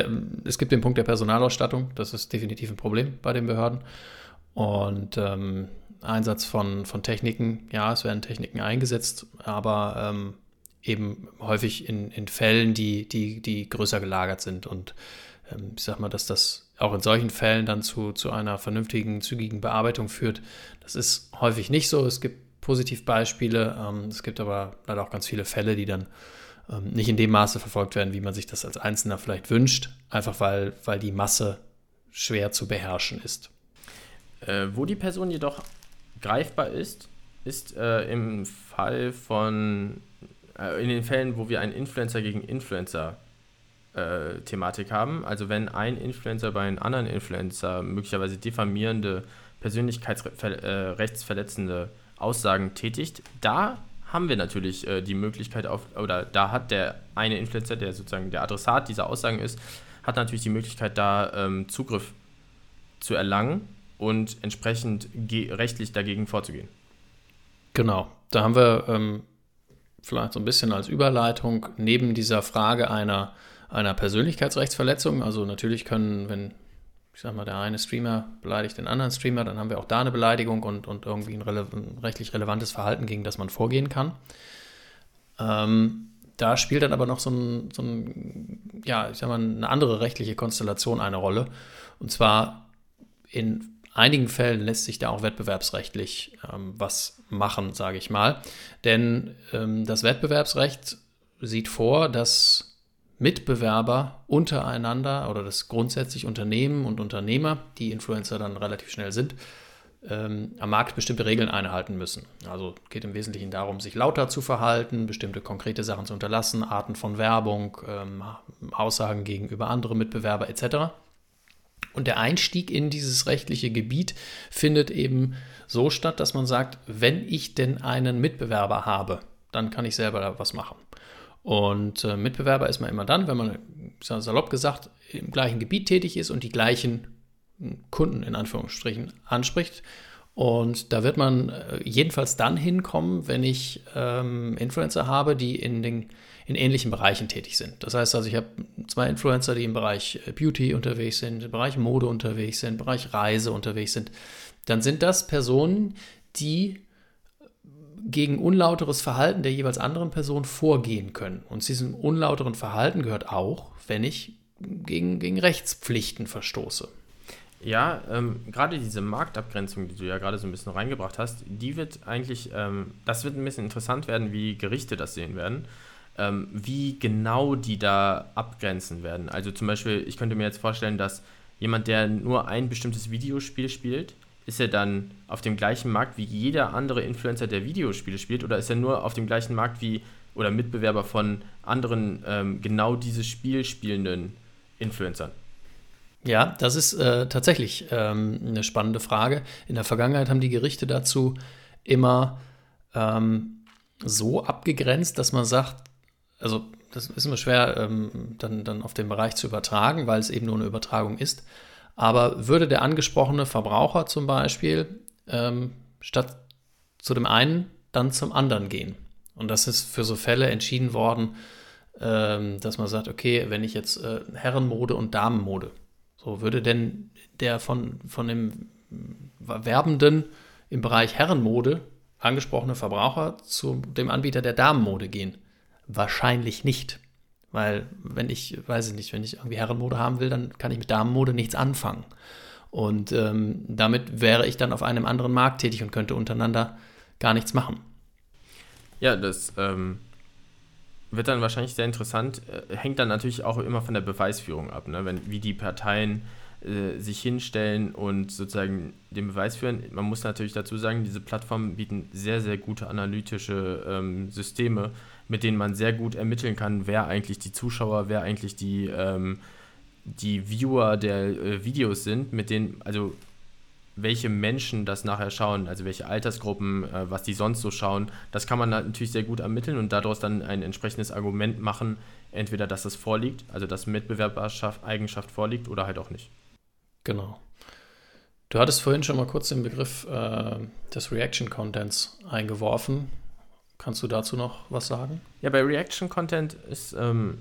Speaker 2: es gibt den Punkt der Personalausstattung, das ist definitiv ein Problem bei den Behörden. Und ähm, Einsatz von, von Techniken, ja, es werden Techniken eingesetzt, aber ähm, eben häufig in, in Fällen, die, die, die größer gelagert sind. Und ähm, ich sag mal, dass das auch in solchen Fällen dann zu, zu einer vernünftigen, zügigen Bearbeitung führt, das ist häufig nicht so. Es gibt Positivbeispiele, ähm, es gibt aber leider auch ganz viele Fälle, die dann ähm, nicht in dem Maße verfolgt werden, wie man sich das als Einzelner vielleicht wünscht, einfach weil, weil die Masse schwer zu beherrschen ist.
Speaker 3: Äh, wo die Person jedoch greifbar ist, ist äh, im Fall von, äh, in den Fällen, wo wir einen Influencer gegen Influencer äh, Thematik haben. Also wenn ein Influencer bei einem anderen Influencer möglicherweise diffamierende, persönlichkeitsrechtsverletzende Aussagen tätigt, da haben wir natürlich äh, die Möglichkeit auf, oder da hat der eine Influencer, der sozusagen der Adressat dieser Aussagen ist, hat natürlich die Möglichkeit, da ähm, Zugriff zu erlangen und entsprechend rechtlich dagegen vorzugehen.
Speaker 2: Genau. da haben wir ähm, vielleicht so ein bisschen als Überleitung neben dieser Frage einer, einer Persönlichkeitsrechtsverletzung, also natürlich können, wenn ich sag mal, der eine Streamer beleidigt den anderen Streamer, dann haben wir auch da eine Beleidigung und, und irgendwie ein, rele rechtlich relevantes Verhalten, gegen das man vorgehen kann. Ähm, da spielt dann aber noch so ein, so ein, ja, ich sag mal, eine andere rechtliche Konstellation eine Rolle. Und zwar in einigen Fällen lässt sich da auch wettbewerbsrechtlich ähm, was machen, sage ich mal. Denn ähm, das Wettbewerbsrecht sieht vor, dass Mitbewerber untereinander oder das grundsätzlich Unternehmen und Unternehmer, die Influencer dann relativ schnell sind, ähm, am Markt bestimmte Regeln einhalten müssen. Also geht im Wesentlichen darum, sich lauter zu verhalten, bestimmte konkrete Sachen zu unterlassen, Arten von Werbung, ähm, Aussagen gegenüber anderen Mitbewerber etc. Und der Einstieg in dieses rechtliche Gebiet findet eben so statt, dass man sagt, wenn ich denn einen Mitbewerber habe, dann kann ich selber was machen. Und äh, Mitbewerber ist man immer dann, wenn man, salopp gesagt, im gleichen Gebiet tätig ist und die gleichen hm, Kunden in Anführungsstrichen anspricht. Und da wird man äh, jedenfalls dann hinkommen, wenn ich ähm, Influencer habe, die in, den, in ähnlichen Bereichen tätig sind. Das heißt also, ich habe zwei Influencer, die im Bereich äh, Beauty unterwegs sind, im Bereich Mode unterwegs sind, im Bereich Reise unterwegs sind. Dann sind das Personen, die gegen unlauteres Verhalten der jeweils anderen Person vorgehen können. Und zu diesem unlauteren Verhalten gehört auch, wenn ich gegen, gegen Rechtspflichten verstoße.
Speaker 3: Ja, ähm, gerade diese Marktabgrenzung, die du ja gerade so ein bisschen reingebracht hast, die wird eigentlich, ähm, das wird ein bisschen interessant werden, wie Gerichte das sehen werden, ähm, wie genau die da abgrenzen werden. Also zum Beispiel, ich könnte mir jetzt vorstellen, dass jemand, der nur ein bestimmtes Videospiel spielt, ist er dann auf dem gleichen Markt wie jeder andere Influencer, der Videospiele spielt, oder ist er nur auf dem gleichen Markt wie oder Mitbewerber von anderen ähm, genau dieses Spiel spielenden Influencern?
Speaker 2: Ja, das ist äh, tatsächlich ähm, eine spannende Frage. In der Vergangenheit haben die Gerichte dazu immer ähm, so abgegrenzt, dass man sagt, also das ist immer schwer ähm, dann, dann auf den Bereich zu übertragen, weil es eben nur eine Übertragung ist. Aber würde der angesprochene Verbraucher zum Beispiel ähm, statt zu dem einen dann zum anderen gehen? Und das ist für so Fälle entschieden worden, ähm, dass man sagt, okay, wenn ich jetzt äh, Herrenmode und Damenmode, so würde denn der von, von dem Werbenden im Bereich Herrenmode angesprochene Verbraucher zu dem Anbieter der Damenmode gehen? Wahrscheinlich nicht. Weil, wenn ich, weiß ich nicht, wenn ich irgendwie Herrenmode haben will, dann kann ich mit Damenmode nichts anfangen. Und ähm, damit wäre ich dann auf einem anderen Markt tätig und könnte untereinander gar nichts machen.
Speaker 3: Ja, das ähm, wird dann wahrscheinlich sehr interessant. Äh, hängt dann natürlich auch immer von der Beweisführung ab, ne? Wenn, wie die Parteien äh, sich hinstellen und sozusagen den Beweis führen. Man muss natürlich dazu sagen, diese Plattformen bieten sehr, sehr gute analytische ähm, Systeme, mit denen man sehr gut ermitteln kann, wer eigentlich die Zuschauer, wer eigentlich die, ähm, die Viewer der äh, Videos sind, mit denen, also welche Menschen das nachher schauen, also welche Altersgruppen, äh, was die sonst so schauen, das kann man natürlich sehr gut ermitteln und daraus dann ein entsprechendes Argument machen, entweder dass es vorliegt, also dass Mitbewerberschaft Eigenschaft vorliegt oder halt auch nicht.
Speaker 2: Genau. Du hattest vorhin schon mal kurz den Begriff äh, des Reaction Contents eingeworfen. Kannst du dazu noch was sagen?
Speaker 3: Ja, bei Reaction Content ist ähm,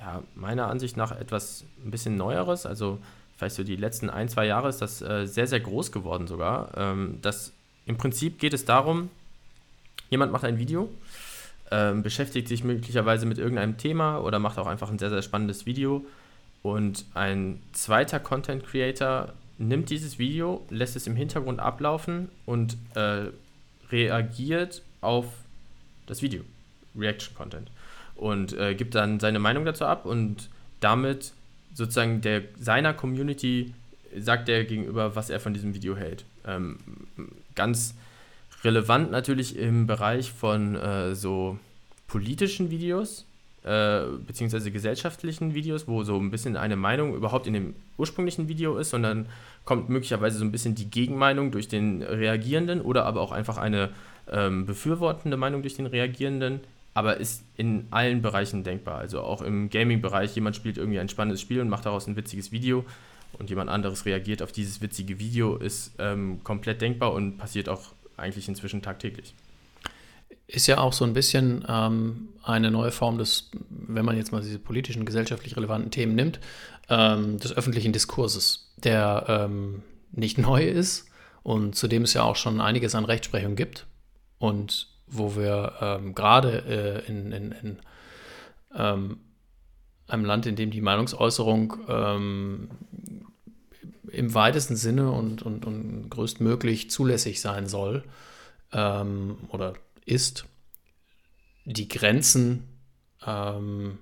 Speaker 3: ja, meiner Ansicht nach etwas ein bisschen Neueres. Also vielleicht so die letzten ein, zwei Jahre ist das äh, sehr, sehr groß geworden sogar. Ähm, das, Im Prinzip geht es darum, jemand macht ein Video, ähm, beschäftigt sich möglicherweise mit irgendeinem Thema oder macht auch einfach ein sehr, sehr spannendes Video. Und ein zweiter Content Creator nimmt dieses Video, lässt es im Hintergrund ablaufen und äh, reagiert auf das Video, Reaction Content, und äh, gibt dann seine Meinung dazu ab und damit sozusagen der seiner Community sagt er gegenüber, was er von diesem Video hält. Ähm, ganz relevant natürlich im Bereich von äh, so politischen Videos, äh, beziehungsweise gesellschaftlichen Videos, wo so ein bisschen eine Meinung überhaupt in dem ursprünglichen Video ist, sondern kommt möglicherweise so ein bisschen die Gegenmeinung durch den Reagierenden oder aber auch einfach eine ähm, befürwortende Meinung durch den Reagierenden, aber ist in allen Bereichen denkbar. Also auch im Gaming-Bereich, jemand spielt irgendwie ein spannendes Spiel und macht daraus ein witziges Video und jemand anderes reagiert auf dieses witzige Video, ist ähm, komplett denkbar und passiert auch eigentlich inzwischen tagtäglich.
Speaker 2: ist ja auch so ein bisschen ähm, eine neue Form des, wenn man jetzt mal diese politischen, gesellschaftlich relevanten Themen nimmt, ähm, des öffentlichen Diskurses, der ähm, nicht neu ist und zu dem es ja auch schon einiges an Rechtsprechung gibt und wo wir ähm, gerade äh, in, in, in ähm, einem Land, in dem die Meinungsäußerung ähm, im weitesten Sinne und, und, und größtmöglich zulässig sein soll ähm, oder ist, die Grenzen ähm,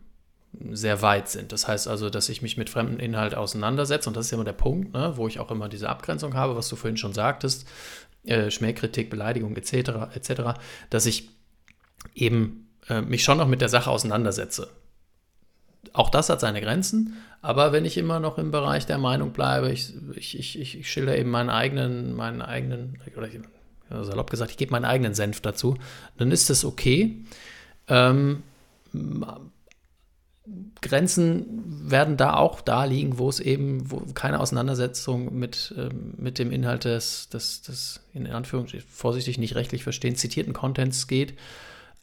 Speaker 2: sehr weit sind. Das heißt also, dass ich mich mit fremden Inhalt auseinandersetze und das ist immer der Punkt, ne, wo ich auch immer diese Abgrenzung habe, was du vorhin schon sagtest, äh, Schmähkritik, Beleidigung etc., etc., dass ich eben äh, mich schon noch mit der Sache auseinandersetze. Auch das hat seine Grenzen, aber wenn ich immer noch im Bereich der Meinung bleibe, ich, ich, ich, ich schilder eben meinen eigenen, meinen eigenen, oder ich, salopp gesagt, ich gebe meinen eigenen Senf dazu, dann ist das okay. Ähm, Grenzen werden da auch da liegen, wo es eben wo keine Auseinandersetzung mit, ähm, mit dem Inhalt des, des, des, in Anführungszeichen, vorsichtig nicht rechtlich verstehen, zitierten Contents geht.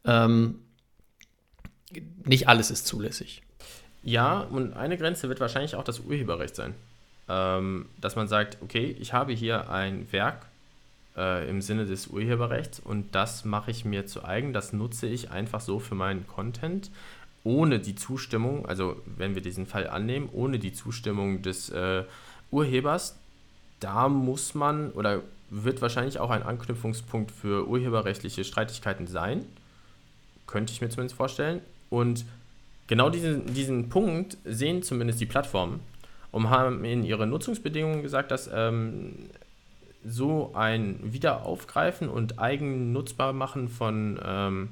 Speaker 2: Ähm, nicht alles ist zulässig.
Speaker 3: Ja, und eine Grenze wird wahrscheinlich auch das Urheberrecht sein. Ähm, dass man sagt, okay, ich habe hier ein Werk äh, im Sinne des Urheberrechts und das mache ich mir zu eigen, das nutze ich einfach so für meinen Content ohne die Zustimmung, also wenn wir diesen Fall annehmen, ohne die Zustimmung des äh, Urhebers, da muss man oder wird wahrscheinlich auch ein Anknüpfungspunkt für urheberrechtliche Streitigkeiten sein. Könnte ich mir zumindest vorstellen. Und genau diesen, diesen Punkt sehen zumindest die Plattformen und haben in ihren Nutzungsbedingungen gesagt, dass ähm, so ein Wiederaufgreifen und eigennutzbar machen von ähm,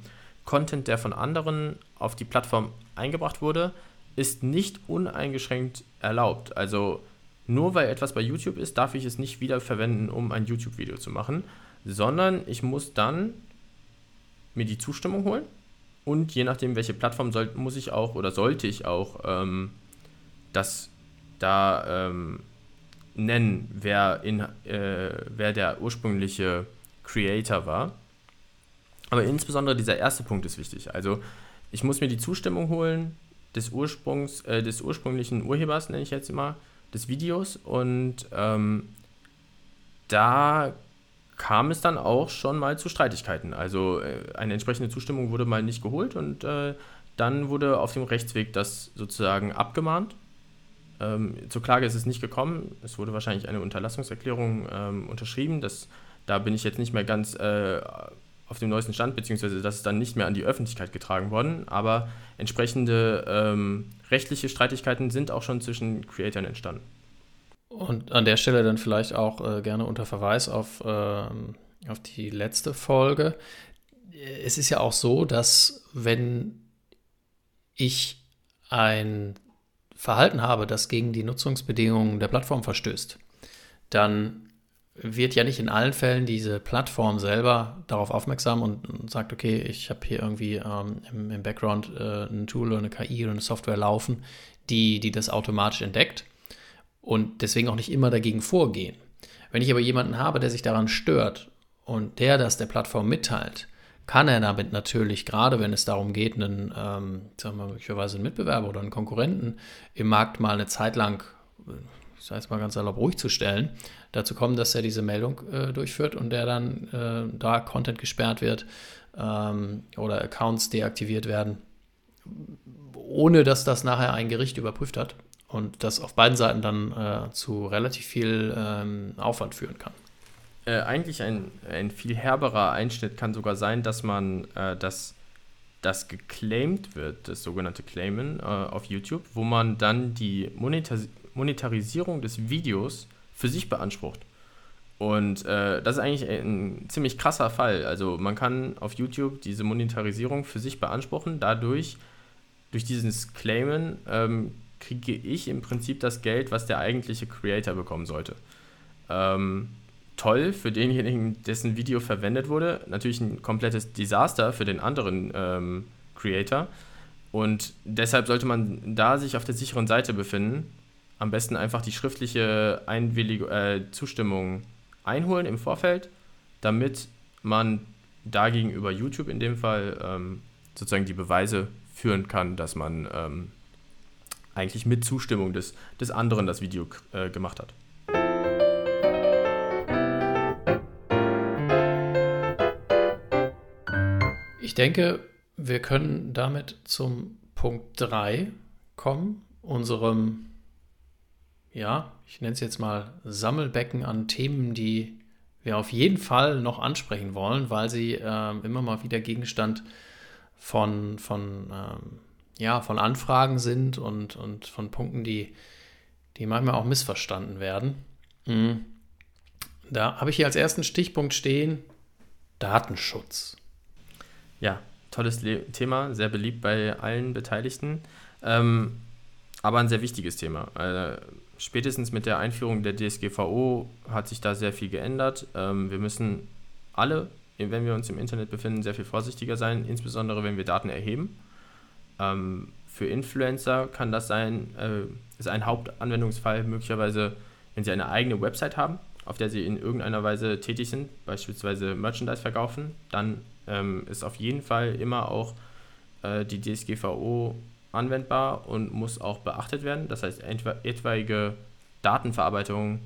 Speaker 3: Content, der von anderen auf die Plattform eingebracht wurde, ist nicht uneingeschränkt erlaubt. Also nur weil etwas bei YouTube ist, darf ich es nicht wieder verwenden, um ein YouTube-Video zu machen, sondern ich muss dann mir die Zustimmung holen und je nachdem, welche Plattform soll, muss ich auch oder sollte ich auch ähm, das da ähm, nennen, wer, in, äh, wer der ursprüngliche Creator war. Aber insbesondere dieser erste Punkt ist wichtig. Also ich muss mir die Zustimmung holen des Ursprungs, äh, des ursprünglichen Urhebers, nenne ich jetzt immer, des Videos. Und ähm, da kam es dann auch schon mal zu Streitigkeiten. Also äh, eine entsprechende Zustimmung wurde mal nicht geholt und äh, dann wurde auf dem Rechtsweg das sozusagen abgemahnt. Ähm, zur Klage ist es nicht gekommen. Es wurde wahrscheinlich eine Unterlassungserklärung ähm, unterschrieben. Das, da bin ich jetzt nicht mehr ganz äh, auf dem neuesten Stand, beziehungsweise das ist dann nicht mehr an die Öffentlichkeit getragen worden, aber entsprechende ähm, rechtliche Streitigkeiten sind auch schon zwischen Creatoren entstanden.
Speaker 2: Und an der Stelle dann vielleicht auch äh, gerne unter Verweis auf, äh, auf die letzte Folge. Es ist ja auch so, dass wenn ich ein Verhalten habe, das gegen die Nutzungsbedingungen der Plattform verstößt, dann wird ja nicht in allen Fällen diese Plattform selber darauf aufmerksam und, sagt, okay, ich habe hier irgendwie ähm, im, im, Background äh, ein Tool oder eine KI oder eine Software laufen, die, die das automatisch entdeckt und deswegen auch nicht immer dagegen vorgehen. Wenn ich aber jemanden habe, der sich daran stört und der das der Plattform mitteilt, kann er damit natürlich, gerade wenn es darum geht, einen, ähm, sagen wir möglicherweise einen Mitbewerber oder einen Konkurrenten im Markt mal eine Zeit lang ich sage es mal ganz salopp, ruhig zu stellen, dazu kommen, dass er diese Meldung äh, durchführt und der dann äh, da Content gesperrt wird ähm, oder Accounts deaktiviert werden, ohne dass das nachher ein Gericht überprüft hat und das auf beiden Seiten dann äh, zu relativ viel ähm, Aufwand führen kann.
Speaker 3: Äh, eigentlich ein, ein viel herberer Einschnitt kann sogar sein, dass man äh, das das geclaimed wird, das sogenannte Claimen äh, auf YouTube, wo man dann die Monetar Monetarisierung des Videos für sich beansprucht. Und äh, das ist eigentlich ein ziemlich krasser Fall. Also man kann auf YouTube diese Monetarisierung für sich beanspruchen. Dadurch, durch dieses Claimen, ähm, kriege ich im Prinzip das Geld, was der eigentliche Creator bekommen sollte. Ähm, toll für denjenigen, dessen Video verwendet wurde. Natürlich ein komplettes Desaster für den anderen ähm, Creator. Und deshalb sollte man da sich auf der sicheren Seite befinden am besten einfach die schriftliche Einwilligung, äh, Zustimmung einholen im Vorfeld, damit man dagegen über YouTube in dem Fall ähm, sozusagen die Beweise führen kann, dass man ähm, eigentlich mit Zustimmung des, des anderen das Video äh, gemacht hat.
Speaker 2: Ich denke, wir können damit zum Punkt 3 kommen, unserem, ja, ich nenne es jetzt mal Sammelbecken an Themen, die wir auf jeden Fall noch ansprechen wollen, weil sie äh, immer mal wieder Gegenstand von, von, ähm, ja, von Anfragen sind und, und von Punkten, die, die manchmal auch missverstanden werden. Mhm. Da habe ich hier als ersten Stichpunkt stehen Datenschutz.
Speaker 3: Ja, tolles Le Thema, sehr beliebt bei allen Beteiligten, ähm, aber ein sehr wichtiges Thema. Äh, spätestens mit der Einführung der DSGVO hat sich da sehr viel geändert. Ähm, wir müssen alle, wenn wir uns im Internet befinden, sehr viel vorsichtiger sein, insbesondere wenn wir Daten erheben. Ähm, für Influencer kann das sein, äh, ist ein Hauptanwendungsfall möglicherweise, wenn sie eine eigene Website haben, auf der sie in irgendeiner Weise tätig sind, beispielsweise Merchandise verkaufen, dann ähm, ist auf jeden Fall immer auch äh, die DSGVO anwendbar und muss auch beachtet werden. Das heißt, etwaige Datenverarbeitungen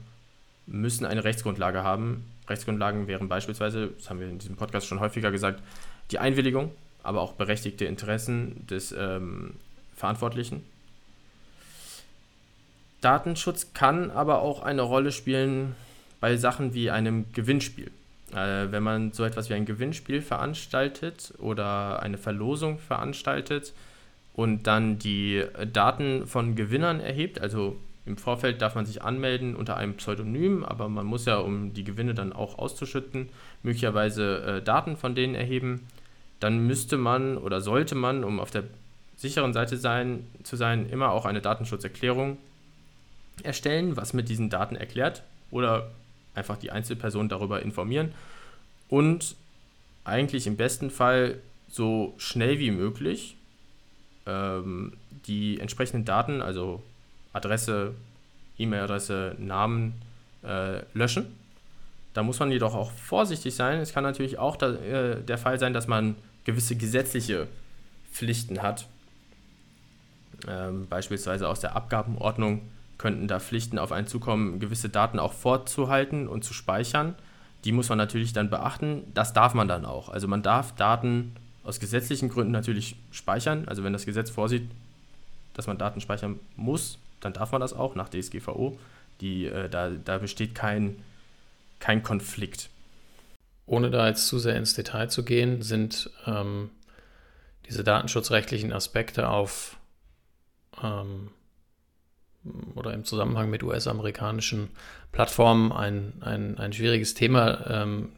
Speaker 3: müssen eine Rechtsgrundlage haben. Rechtsgrundlagen wären beispielsweise, das haben wir in diesem Podcast schon häufiger gesagt, die Einwilligung, aber auch berechtigte Interessen des ähm, Verantwortlichen. Datenschutz kann aber auch eine Rolle spielen bei Sachen wie einem Gewinnspiel. Äh, wenn man so etwas wie ein Gewinnspiel veranstaltet oder eine Verlosung veranstaltet und dann die Daten von Gewinnern erhebt, also im Vorfeld darf man sich anmelden unter einem Pseudonym, aber man muss ja, um die Gewinne dann auch auszuschütten, möglicherweise äh, Daten von denen erheben. Dann müsste man oder sollte man, um auf der sicheren Seite sein, zu sein, immer auch eine Datenschutzerklärung erstellen, was mit diesen Daten erklärt oder einfach die Einzelperson darüber informieren und eigentlich im besten Fall so schnell wie möglich ähm, die entsprechenden Daten, also Adresse, E-Mail-Adresse, Namen äh, löschen. Da muss man jedoch auch vorsichtig sein. Es kann natürlich auch da, äh, der Fall sein, dass man gewisse gesetzliche Pflichten hat. Ähm, beispielsweise aus der Abgabenordnung könnten da Pflichten auf einen zukommen, gewisse Daten auch vorzuhalten und zu speichern. Die muss man natürlich dann beachten. Das darf man dann auch. Also man darf Daten aus gesetzlichen Gründen natürlich speichern. Also wenn das Gesetz vorsieht, dass man Daten speichern muss, dann darf man das auch nach DSGVO. Die, äh, da, da besteht kein, kein Konflikt.
Speaker 2: Ohne da jetzt zu sehr ins Detail zu gehen, sind ähm, diese datenschutzrechtlichen Aspekte auf ähm, oder im Zusammenhang mit US-amerikanischen Plattformen ein, ein, ein schwieriges Thema, ähm,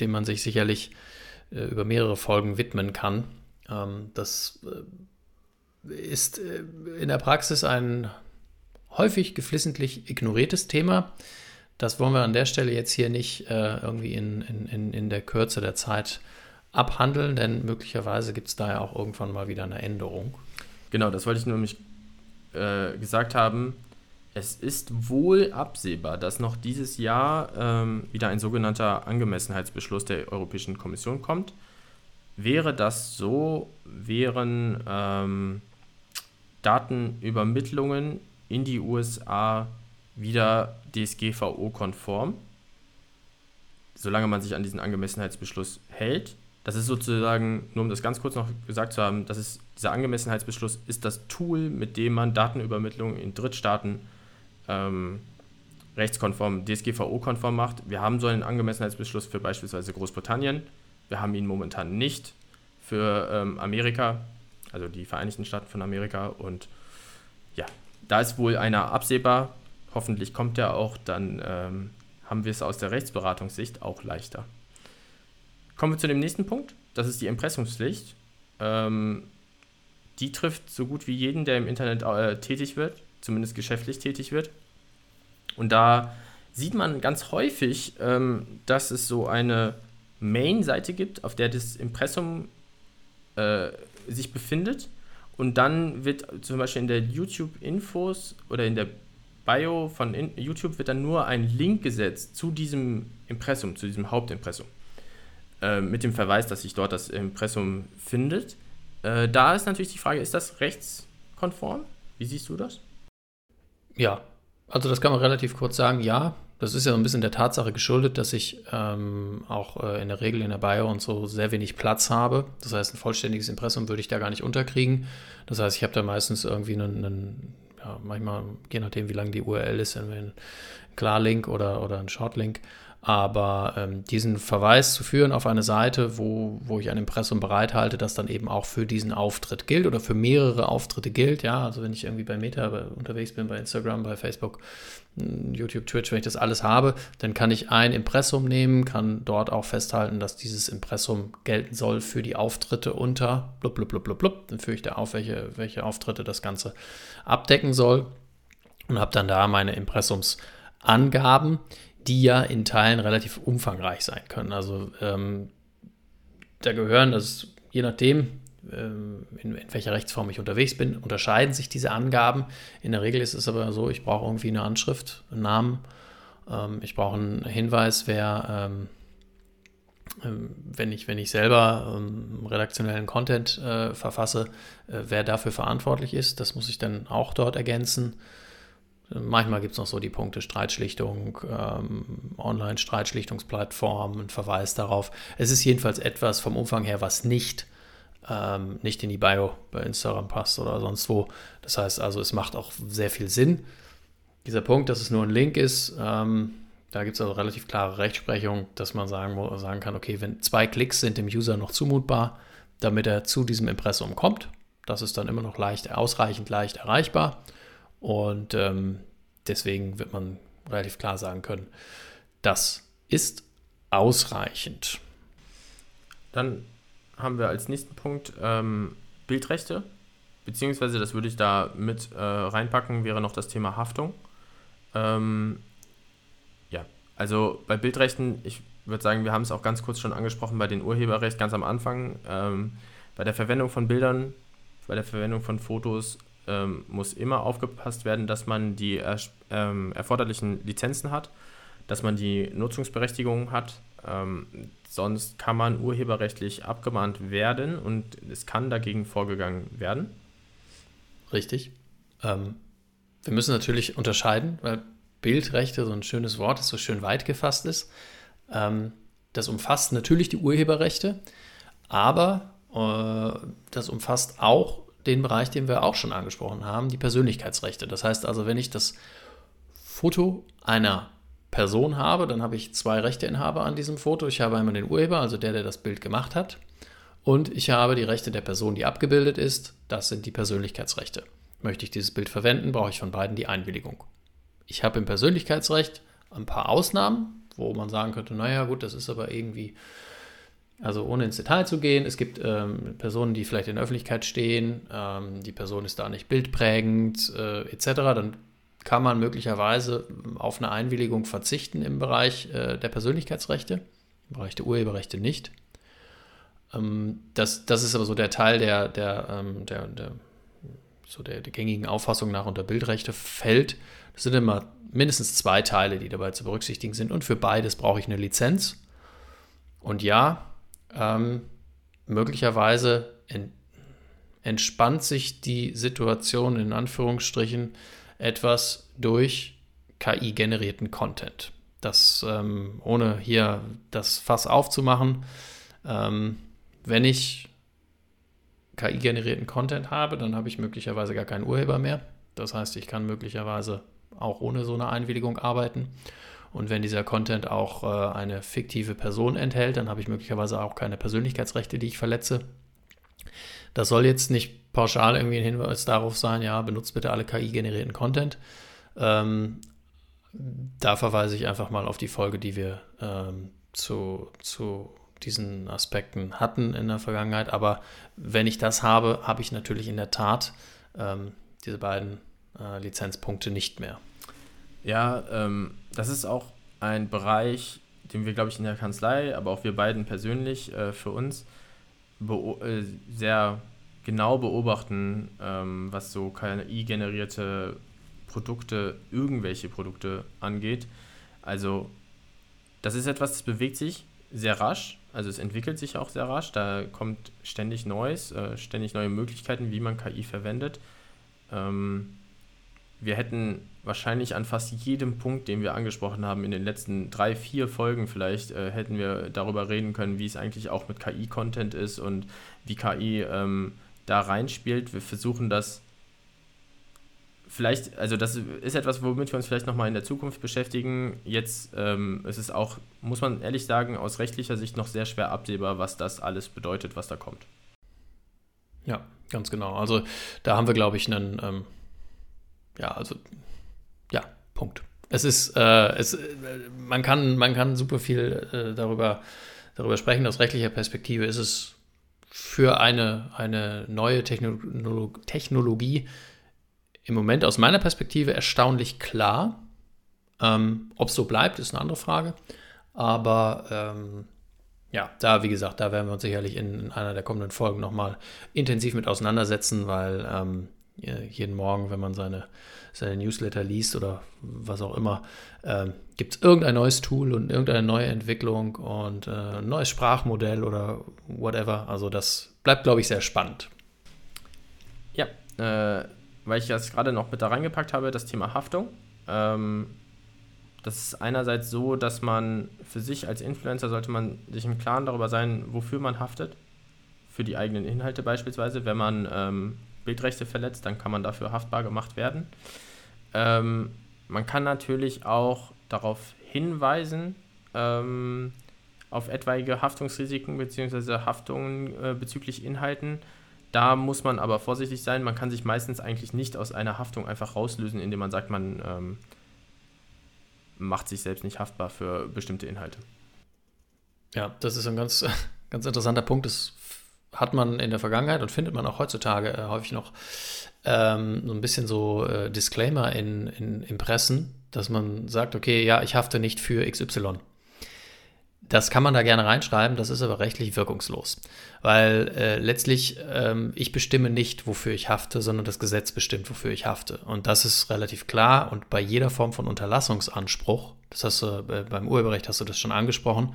Speaker 2: dem man sich sicherlich äh, über mehrere Folgen widmen kann. Ähm, das äh, ist äh, in der Praxis ein häufig geflissentlich ignoriertes Thema. Das wollen wir an der Stelle jetzt hier nicht äh, irgendwie in, in, in der Kürze der Zeit abhandeln, denn möglicherweise gibt es da ja auch irgendwann mal wieder eine Änderung.
Speaker 3: Genau, das wollte ich nämlich äh, gesagt haben, es ist wohl absehbar, dass noch dieses Jahr ähm, wieder ein sogenannter Angemessenheitsbeschluss der Europäischen Kommission kommt. Wäre das so, wären ähm, Datenübermittlungen in die USA wieder DSGVO-konform, solange man sich an diesen Angemessenheitsbeschluss hält. Das ist sozusagen, nur um das ganz kurz noch gesagt zu haben, das ist, dieser Angemessenheitsbeschluss ist das Tool, mit dem man Datenübermittlung in Drittstaaten ähm, rechtskonform, DSGVO-konform macht. Wir haben so einen Angemessenheitsbeschluss für beispielsweise Großbritannien. Wir haben ihn momentan nicht für ähm, Amerika, also die Vereinigten Staaten von Amerika. Und ja, da ist wohl einer absehbar. Hoffentlich kommt er auch, dann ähm, haben wir es aus der Rechtsberatungssicht auch leichter. Kommen wir zu dem nächsten Punkt. Das ist die Impressumspflicht. Ähm, die trifft so gut wie jeden, der im Internet äh, tätig wird, zumindest geschäftlich tätig wird. Und da sieht man ganz häufig, ähm, dass es so eine Main-Seite gibt, auf der das Impressum äh, sich befindet. Und dann wird zum Beispiel in der YouTube-Infos oder in der Bio von YouTube wird dann nur ein Link gesetzt zu diesem Impressum, zu diesem Hauptimpressum. äh, mit dem Verweis, dass sich dort das Impressum findet. Äh, da ist natürlich die Frage, ist das rechtskonform? Wie siehst du das?
Speaker 2: Ja, also das kann man relativ kurz sagen, ja. Das ist ja so ein bisschen der Tatsache geschuldet, dass ich ähm, auch äh, in der Regel in der Bio und so sehr wenig Platz habe. Das heißt, ein vollständiges Impressum würde ich da gar nicht unterkriegen. Das heißt, ich habe da meistens irgendwie einen, einen ja, manchmal, je nachdem, wie lang die URL ist, einen Klarlink oder, oder einen Shortlink. Aber ähm, diesen Verweis zu führen auf eine Seite, wo, wo ich ein Impressum bereithalte, das dann eben auch für diesen Auftritt gilt oder für mehrere Auftritte gilt, ja, also wenn ich irgendwie bei Meta unterwegs bin, bei Instagram, bei Facebook, hm, YouTube, Twitch, wenn ich das alles habe, dann kann ich ein Impressum nehmen, kann dort auch festhalten, dass dieses Impressum gelten soll für die Auftritte unter blub, blub, blub, blub, blub. Dann führe ich da auf, welche, welche Auftritte das Ganze abdecken soll und habe dann da meine Impressumsangaben die ja in Teilen relativ umfangreich sein können. Also ähm, da gehören, das je nachdem, ähm, in, in, welcher Rechtsform ich unterwegs bin, unterscheiden sich diese Angaben. In der Regel ist es aber so, ich brauche irgendwie eine Anschrift, einen Namen, ähm, ich brauche einen Hinweis, wer ähm, ähm, wenn ich, wenn ich selber ähm, redaktionellen Content äh, verfasse, äh, wer dafür verantwortlich ist, das muss ich dann auch dort ergänzen. Manchmal gibt es noch so die Punkte Streitschlichtung, ähm, Online-Streitschlichtungsplattform, ein Verweis darauf. Es ist jedenfalls etwas vom Umfang her, was nicht, ähm, nicht in die Bio bei Instagram passt oder sonst wo. Das heißt also, es macht auch sehr viel Sinn. Dieser Punkt, dass es nur ein Link ist, ähm, da gibt es also relativ klare Rechtsprechung, dass man sagen, sagen kann, okay, wenn zwei Klicks sind dem User noch zumutbar, damit er zu diesem Impressum kommt, das ist dann immer noch leicht, ausreichend leicht erreichbar. Und ähm, deswegen wird man relativ klar sagen können, das ist ausreichend.
Speaker 3: Dann haben wir als nächsten Punkt ähm, Bildrechte, beziehungsweise das würde ich da mit äh, reinpacken, wäre noch das Thema Haftung. Ähm, ja, also bei Bildrechten, ich würde sagen, wir haben es auch ganz kurz schon angesprochen bei den Urheberrecht ganz am Anfang. Ähm, bei der Verwendung von Bildern, bei der Verwendung von Fotos ähm, muss immer aufgepasst werden, dass man die er, ähm, erforderlichen Lizenzen hat, dass man die Nutzungsberechtigung hat. Ähm, sonst kann man urheberrechtlich abgemahnt werden und es kann dagegen vorgegangen werden.
Speaker 2: Richtig. Ähm, wir müssen natürlich unterscheiden, weil Bildrechte so ein schönes Wort ist, so schön weit gefasst ist. Ähm, das umfasst natürlich die Urheberrechte, aber äh, das umfasst auch den Bereich, den wir auch schon angesprochen haben, die Persönlichkeitsrechte. Das heißt also, wenn ich das Foto einer Person habe, dann habe ich zwei Rechteinhaber an diesem Foto. Ich habe einmal den Urheber, also der, der das Bild gemacht hat, und ich habe die Rechte der Person, die abgebildet ist. Das sind die Persönlichkeitsrechte. Möchte ich dieses Bild verwenden, brauche ich von beiden die Einwilligung. Ich habe im Persönlichkeitsrecht ein paar Ausnahmen, wo man sagen könnte, naja gut, das ist aber irgendwie also ohne ins Detail zu gehen, es gibt ähm, Personen, die vielleicht in der Öffentlichkeit stehen, ähm, die Person ist da nicht bildprägend äh, etc., dann kann man möglicherweise auf eine Einwilligung verzichten im Bereich äh, der Persönlichkeitsrechte, im Bereich der Urheberrechte nicht. Ähm, das, das ist aber so der Teil, der, der, ähm, der, der so der, der gängigen Auffassung nach unter Bildrechte fällt. Das sind immer mindestens zwei Teile, die dabei zu berücksichtigen sind und für beides brauche ich eine Lizenz. Und ja, ähm, möglicherweise ent entspannt sich die Situation in Anführungsstrichen etwas durch KI-generierten Content. Das, ähm, ohne hier das Fass aufzumachen, ähm, wenn ich KI-generierten Content habe, dann habe ich möglicherweise gar keinen Urheber mehr. Das heißt, ich kann möglicherweise auch ohne so eine Einwilligung arbeiten. Und wenn dieser Content auch äh, eine fiktive Person enthält, dann habe ich möglicherweise auch keine Persönlichkeitsrechte, die ich verletze. Das soll jetzt nicht pauschal irgendwie ein Hinweis darauf sein, ja, benutzt bitte alle KI-generierten Content. Ähm, da verweise ich einfach mal auf die Folge, die wir ähm, zu, zu diesen Aspekten hatten in der Vergangenheit. Aber wenn ich das habe, habe ich natürlich in der Tat ähm, diese beiden äh, Lizenzpunkte nicht mehr.
Speaker 3: Ja, ähm, das ist auch ein Bereich, den wir, glaube ich, in der Kanzlei, aber auch wir beiden persönlich äh, für uns äh, sehr genau beobachten, ähm, was so KI-generierte Produkte, irgendwelche Produkte angeht. Also, das ist etwas, das bewegt sich sehr rasch. Also es entwickelt sich auch sehr rasch. Da kommt ständig Neues, äh, ständig neue Möglichkeiten, wie man KI verwendet. Ähm, wir hätten wahrscheinlich an fast jedem Punkt, den wir angesprochen haben, in den letzten drei, vier Folgen vielleicht, äh, hätten wir darüber reden können, wie es eigentlich auch mit KI-Content ist und wie KI ähm, da reinspielt. Wir versuchen das vielleicht, also das ist etwas, womit wir uns vielleicht nochmal in der Zukunft beschäftigen. Jetzt ähm, ist es auch, muss man ehrlich sagen, aus rechtlicher Sicht noch sehr schwer absehbar, was das alles bedeutet, was da kommt.
Speaker 2: Ja, ganz genau. Also da haben wir, glaube ich, einen, ähm, ja, also, ja, Punkt. Es ist, äh, es, man, kann, man kann super viel äh, darüber, darüber sprechen. Aus rechtlicher Perspektive ist es für eine, eine neue Technolo Technologie im Moment aus meiner Perspektive erstaunlich klar. Ähm, Ob es so bleibt, ist eine andere Frage. Aber ähm, ja, da, wie gesagt, da werden wir uns sicherlich in, in einer der kommenden Folgen nochmal intensiv mit auseinandersetzen, weil ähm, jeden Morgen, wenn man seine, seine Newsletter liest oder was auch immer, ähm, gibt es irgendein neues Tool und irgendeine neue Entwicklung und äh, ein neues Sprachmodell oder whatever. Also das bleibt, glaube ich, sehr spannend.
Speaker 3: Ja, äh, weil ich das gerade noch mit da reingepackt habe, das Thema Haftung. Ähm, das ist einerseits so, dass man für sich als Influencer sollte man sich im Klaren darüber sein, wofür man haftet. Für die eigenen Inhalte beispielsweise. Wenn man ähm, Bildrechte verletzt, dann kann man dafür haftbar gemacht werden. Ähm, man kann natürlich auch darauf hinweisen, ähm, auf etwaige Haftungsrisiken bzw. Haftungen äh, bezüglich Inhalten da muss man aber vorsichtig sein. Man kann sich meistens eigentlich nicht aus einer Haftung einfach rauslösen, indem man sagt, man ähm, macht sich selbst nicht haftbar für bestimmte Inhalte.
Speaker 2: Ja, das ist ein ganz, ganz interessanter Punkt. Das hat man in der Vergangenheit und findet man auch heutzutage äh, häufig noch ähm, so ein bisschen so äh, Disclaimer in, in, in Pressen, dass man sagt, okay, ja, ich hafte nicht für XY. Das kann man da gerne reinschreiben, das ist aber rechtlich wirkungslos. Weil äh, letztlich ähm, ich bestimme nicht, wofür ich hafte, sondern das Gesetz bestimmt, wofür ich hafte. Und das ist relativ klar. Und bei jeder Form von Unterlassungsanspruch, das hast du äh, beim Urheberrecht hast du das schon angesprochen,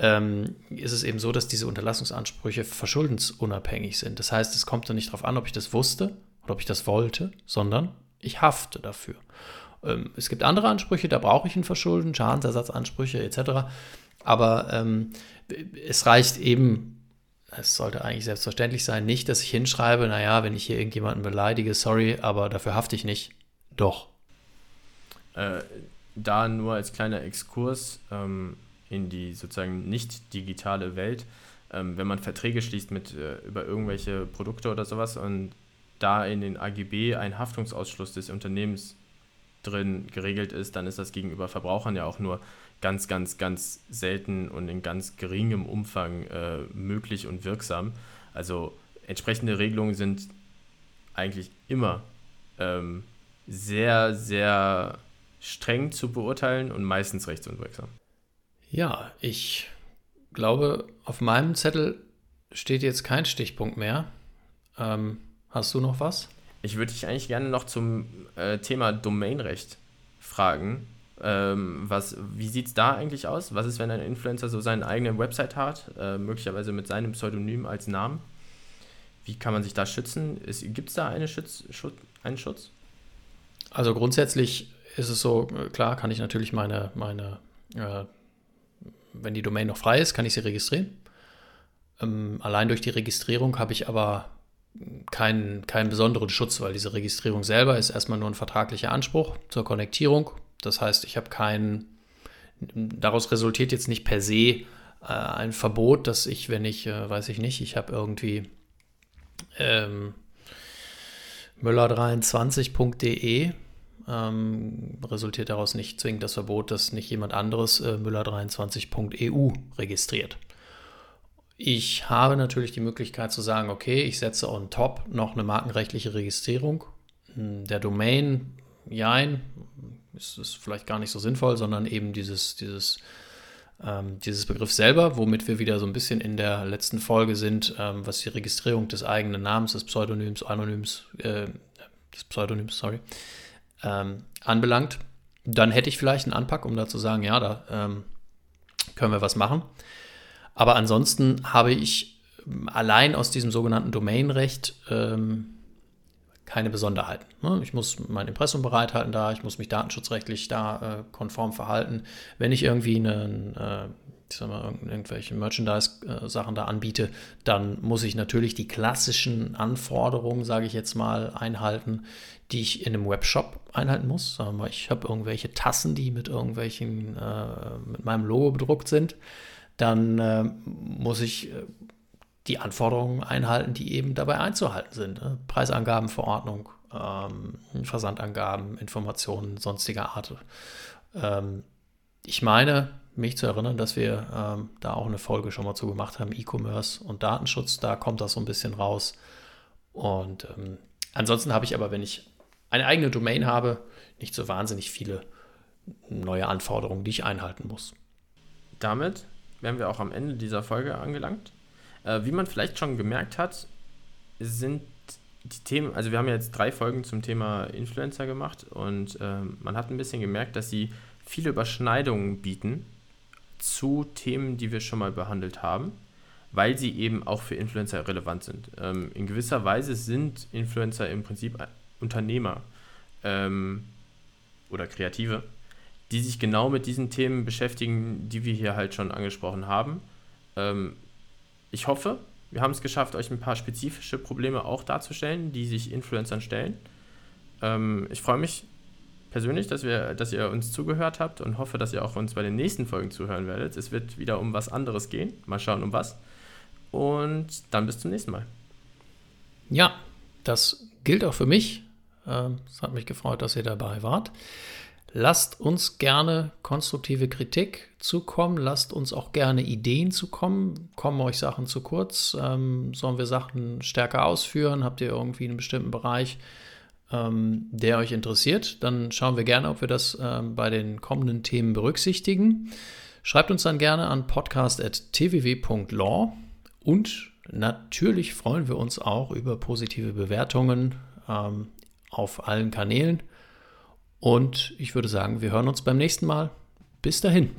Speaker 2: ähm, ist es eben so, dass diese Unterlassungsansprüche verschuldensunabhängig sind. Das heißt, es kommt dann nicht darauf an, ob ich das wusste oder ob ich das wollte, sondern ich hafte dafür. Ähm, es gibt andere Ansprüche, da brauche ich einen Verschulden, Schadensersatzansprüche etc. Aber ähm, es reicht eben, es sollte eigentlich selbstverständlich sein, nicht, dass ich hinschreibe, naja, wenn ich hier irgendjemanden beleidige, sorry, aber dafür hafte ich nicht. Doch.
Speaker 3: Äh, da nur als kleiner Exkurs ähm, in die sozusagen nicht digitale Welt, ähm, wenn man Verträge schließt mit äh, über irgendwelche Produkte oder sowas und da in den AGB ein Haftungsausschluss des Unternehmens drin geregelt ist, dann ist das gegenüber Verbrauchern ja auch nur ganz, ganz, ganz selten und in ganz geringem Umfang äh, möglich und wirksam. Also entsprechende Regelungen sind eigentlich immer ähm, sehr, sehr streng zu beurteilen und meistens rechtsunwirksam.
Speaker 2: Ja, ich glaube, auf meinem Zettel steht jetzt kein Stichpunkt mehr. Ähm, hast du noch was?
Speaker 3: Ich würde dich eigentlich gerne noch zum äh, Thema Domainrecht fragen. Ähm, was, wie sieht es da eigentlich aus? Was ist, wenn ein Influencer so seine eigene Website hat, äh, möglicherweise mit seinem Pseudonym als Namen? Wie kann man sich da schützen? Gibt es da eine Schutz, Schutz, einen Schutz?
Speaker 2: Also grundsätzlich ist es so, äh, klar kann ich natürlich meine, meine äh, wenn die Domain noch frei ist, kann ich sie registrieren. Ähm, allein durch die Registrierung habe ich aber keinen, keinen besonderen Schutz, weil diese Registrierung selber ist erstmal nur ein vertraglicher Anspruch zur Konnektierung das heißt, ich habe keinen, daraus resultiert jetzt nicht per se äh, ein Verbot, dass ich, wenn ich, äh, weiß ich nicht, ich habe irgendwie ähm, müller23.de, ähm, resultiert daraus nicht zwingend das Verbot, dass nicht jemand anderes äh, müller23.eu registriert. Ich habe natürlich die Möglichkeit zu sagen, okay, ich setze on top noch eine markenrechtliche Registrierung der Domain, jein, ist es vielleicht gar nicht so sinnvoll, sondern eben dieses, dieses, ähm, dieses Begriff selber, womit wir wieder so ein bisschen in der letzten Folge sind, ähm, was die Registrierung des eigenen Namens, des Pseudonyms, Anonyms, äh, des Pseudonyms, sorry, ähm, anbelangt. Dann hätte ich vielleicht einen Anpack, um da zu sagen, ja, da ähm, können wir was machen. Aber ansonsten habe ich allein aus diesem sogenannten Domainrecht ähm, keine Besonderheiten. Ne? Ich muss mein Impressum bereithalten da, ich muss mich datenschutzrechtlich da äh, konform verhalten. Wenn ich irgendwie einen, äh, ich sag mal, irgendwelche Merchandise-Sachen da anbiete, dann muss ich natürlich die klassischen Anforderungen, sage ich jetzt mal, einhalten, die ich in einem Webshop einhalten muss. Ich habe irgendwelche Tassen, die mit irgendwelchen, äh, mit meinem Logo bedruckt sind. Dann äh, muss ich äh, die Anforderungen einhalten, die eben dabei einzuhalten sind. Ne? Preisangaben, Verordnung, ähm, Versandangaben, Informationen sonstiger Art. Ähm, ich meine, mich zu erinnern, dass wir ähm, da auch eine Folge schon mal zu gemacht haben, E-Commerce und Datenschutz, da kommt das so ein bisschen raus. Und ähm, ansonsten habe ich aber, wenn ich eine eigene Domain habe, nicht so wahnsinnig viele neue Anforderungen, die ich einhalten muss.
Speaker 3: Damit wären wir auch am Ende dieser Folge angelangt. Äh, wie man vielleicht schon gemerkt hat, sind die Themen, also wir haben jetzt drei Folgen zum Thema Influencer gemacht und äh, man hat ein bisschen gemerkt, dass sie viele Überschneidungen bieten zu Themen, die wir schon mal behandelt haben, weil sie eben auch für Influencer relevant sind. Ähm, in gewisser Weise sind Influencer im Prinzip Unternehmer ähm, oder Kreative, die sich genau mit diesen Themen beschäftigen, die wir hier halt schon angesprochen haben. Ähm, ich hoffe, wir haben es geschafft, euch ein paar spezifische Probleme auch darzustellen, die sich Influencern stellen. Ähm, ich freue mich persönlich, dass, wir, dass ihr uns zugehört habt und hoffe, dass ihr auch uns bei den nächsten Folgen zuhören werdet. Es wird wieder um was anderes gehen. Mal schauen, um was. Und dann bis zum nächsten Mal.
Speaker 2: Ja, das gilt auch für mich. Ähm, es hat mich gefreut, dass ihr dabei wart. Lasst uns gerne konstruktive Kritik zukommen. Lasst uns auch gerne Ideen zukommen. Kommen euch Sachen zu kurz? Ähm, sollen wir Sachen stärker ausführen? Habt ihr irgendwie einen bestimmten Bereich, ähm, der euch interessiert? Dann schauen wir gerne, ob wir das ähm, bei den kommenden Themen berücksichtigen. Schreibt uns dann gerne an podcast.tww.law und natürlich freuen wir uns auch über positive Bewertungen ähm, auf allen Kanälen. Und ich würde sagen, wir hören uns beim nächsten Mal. Bis dahin.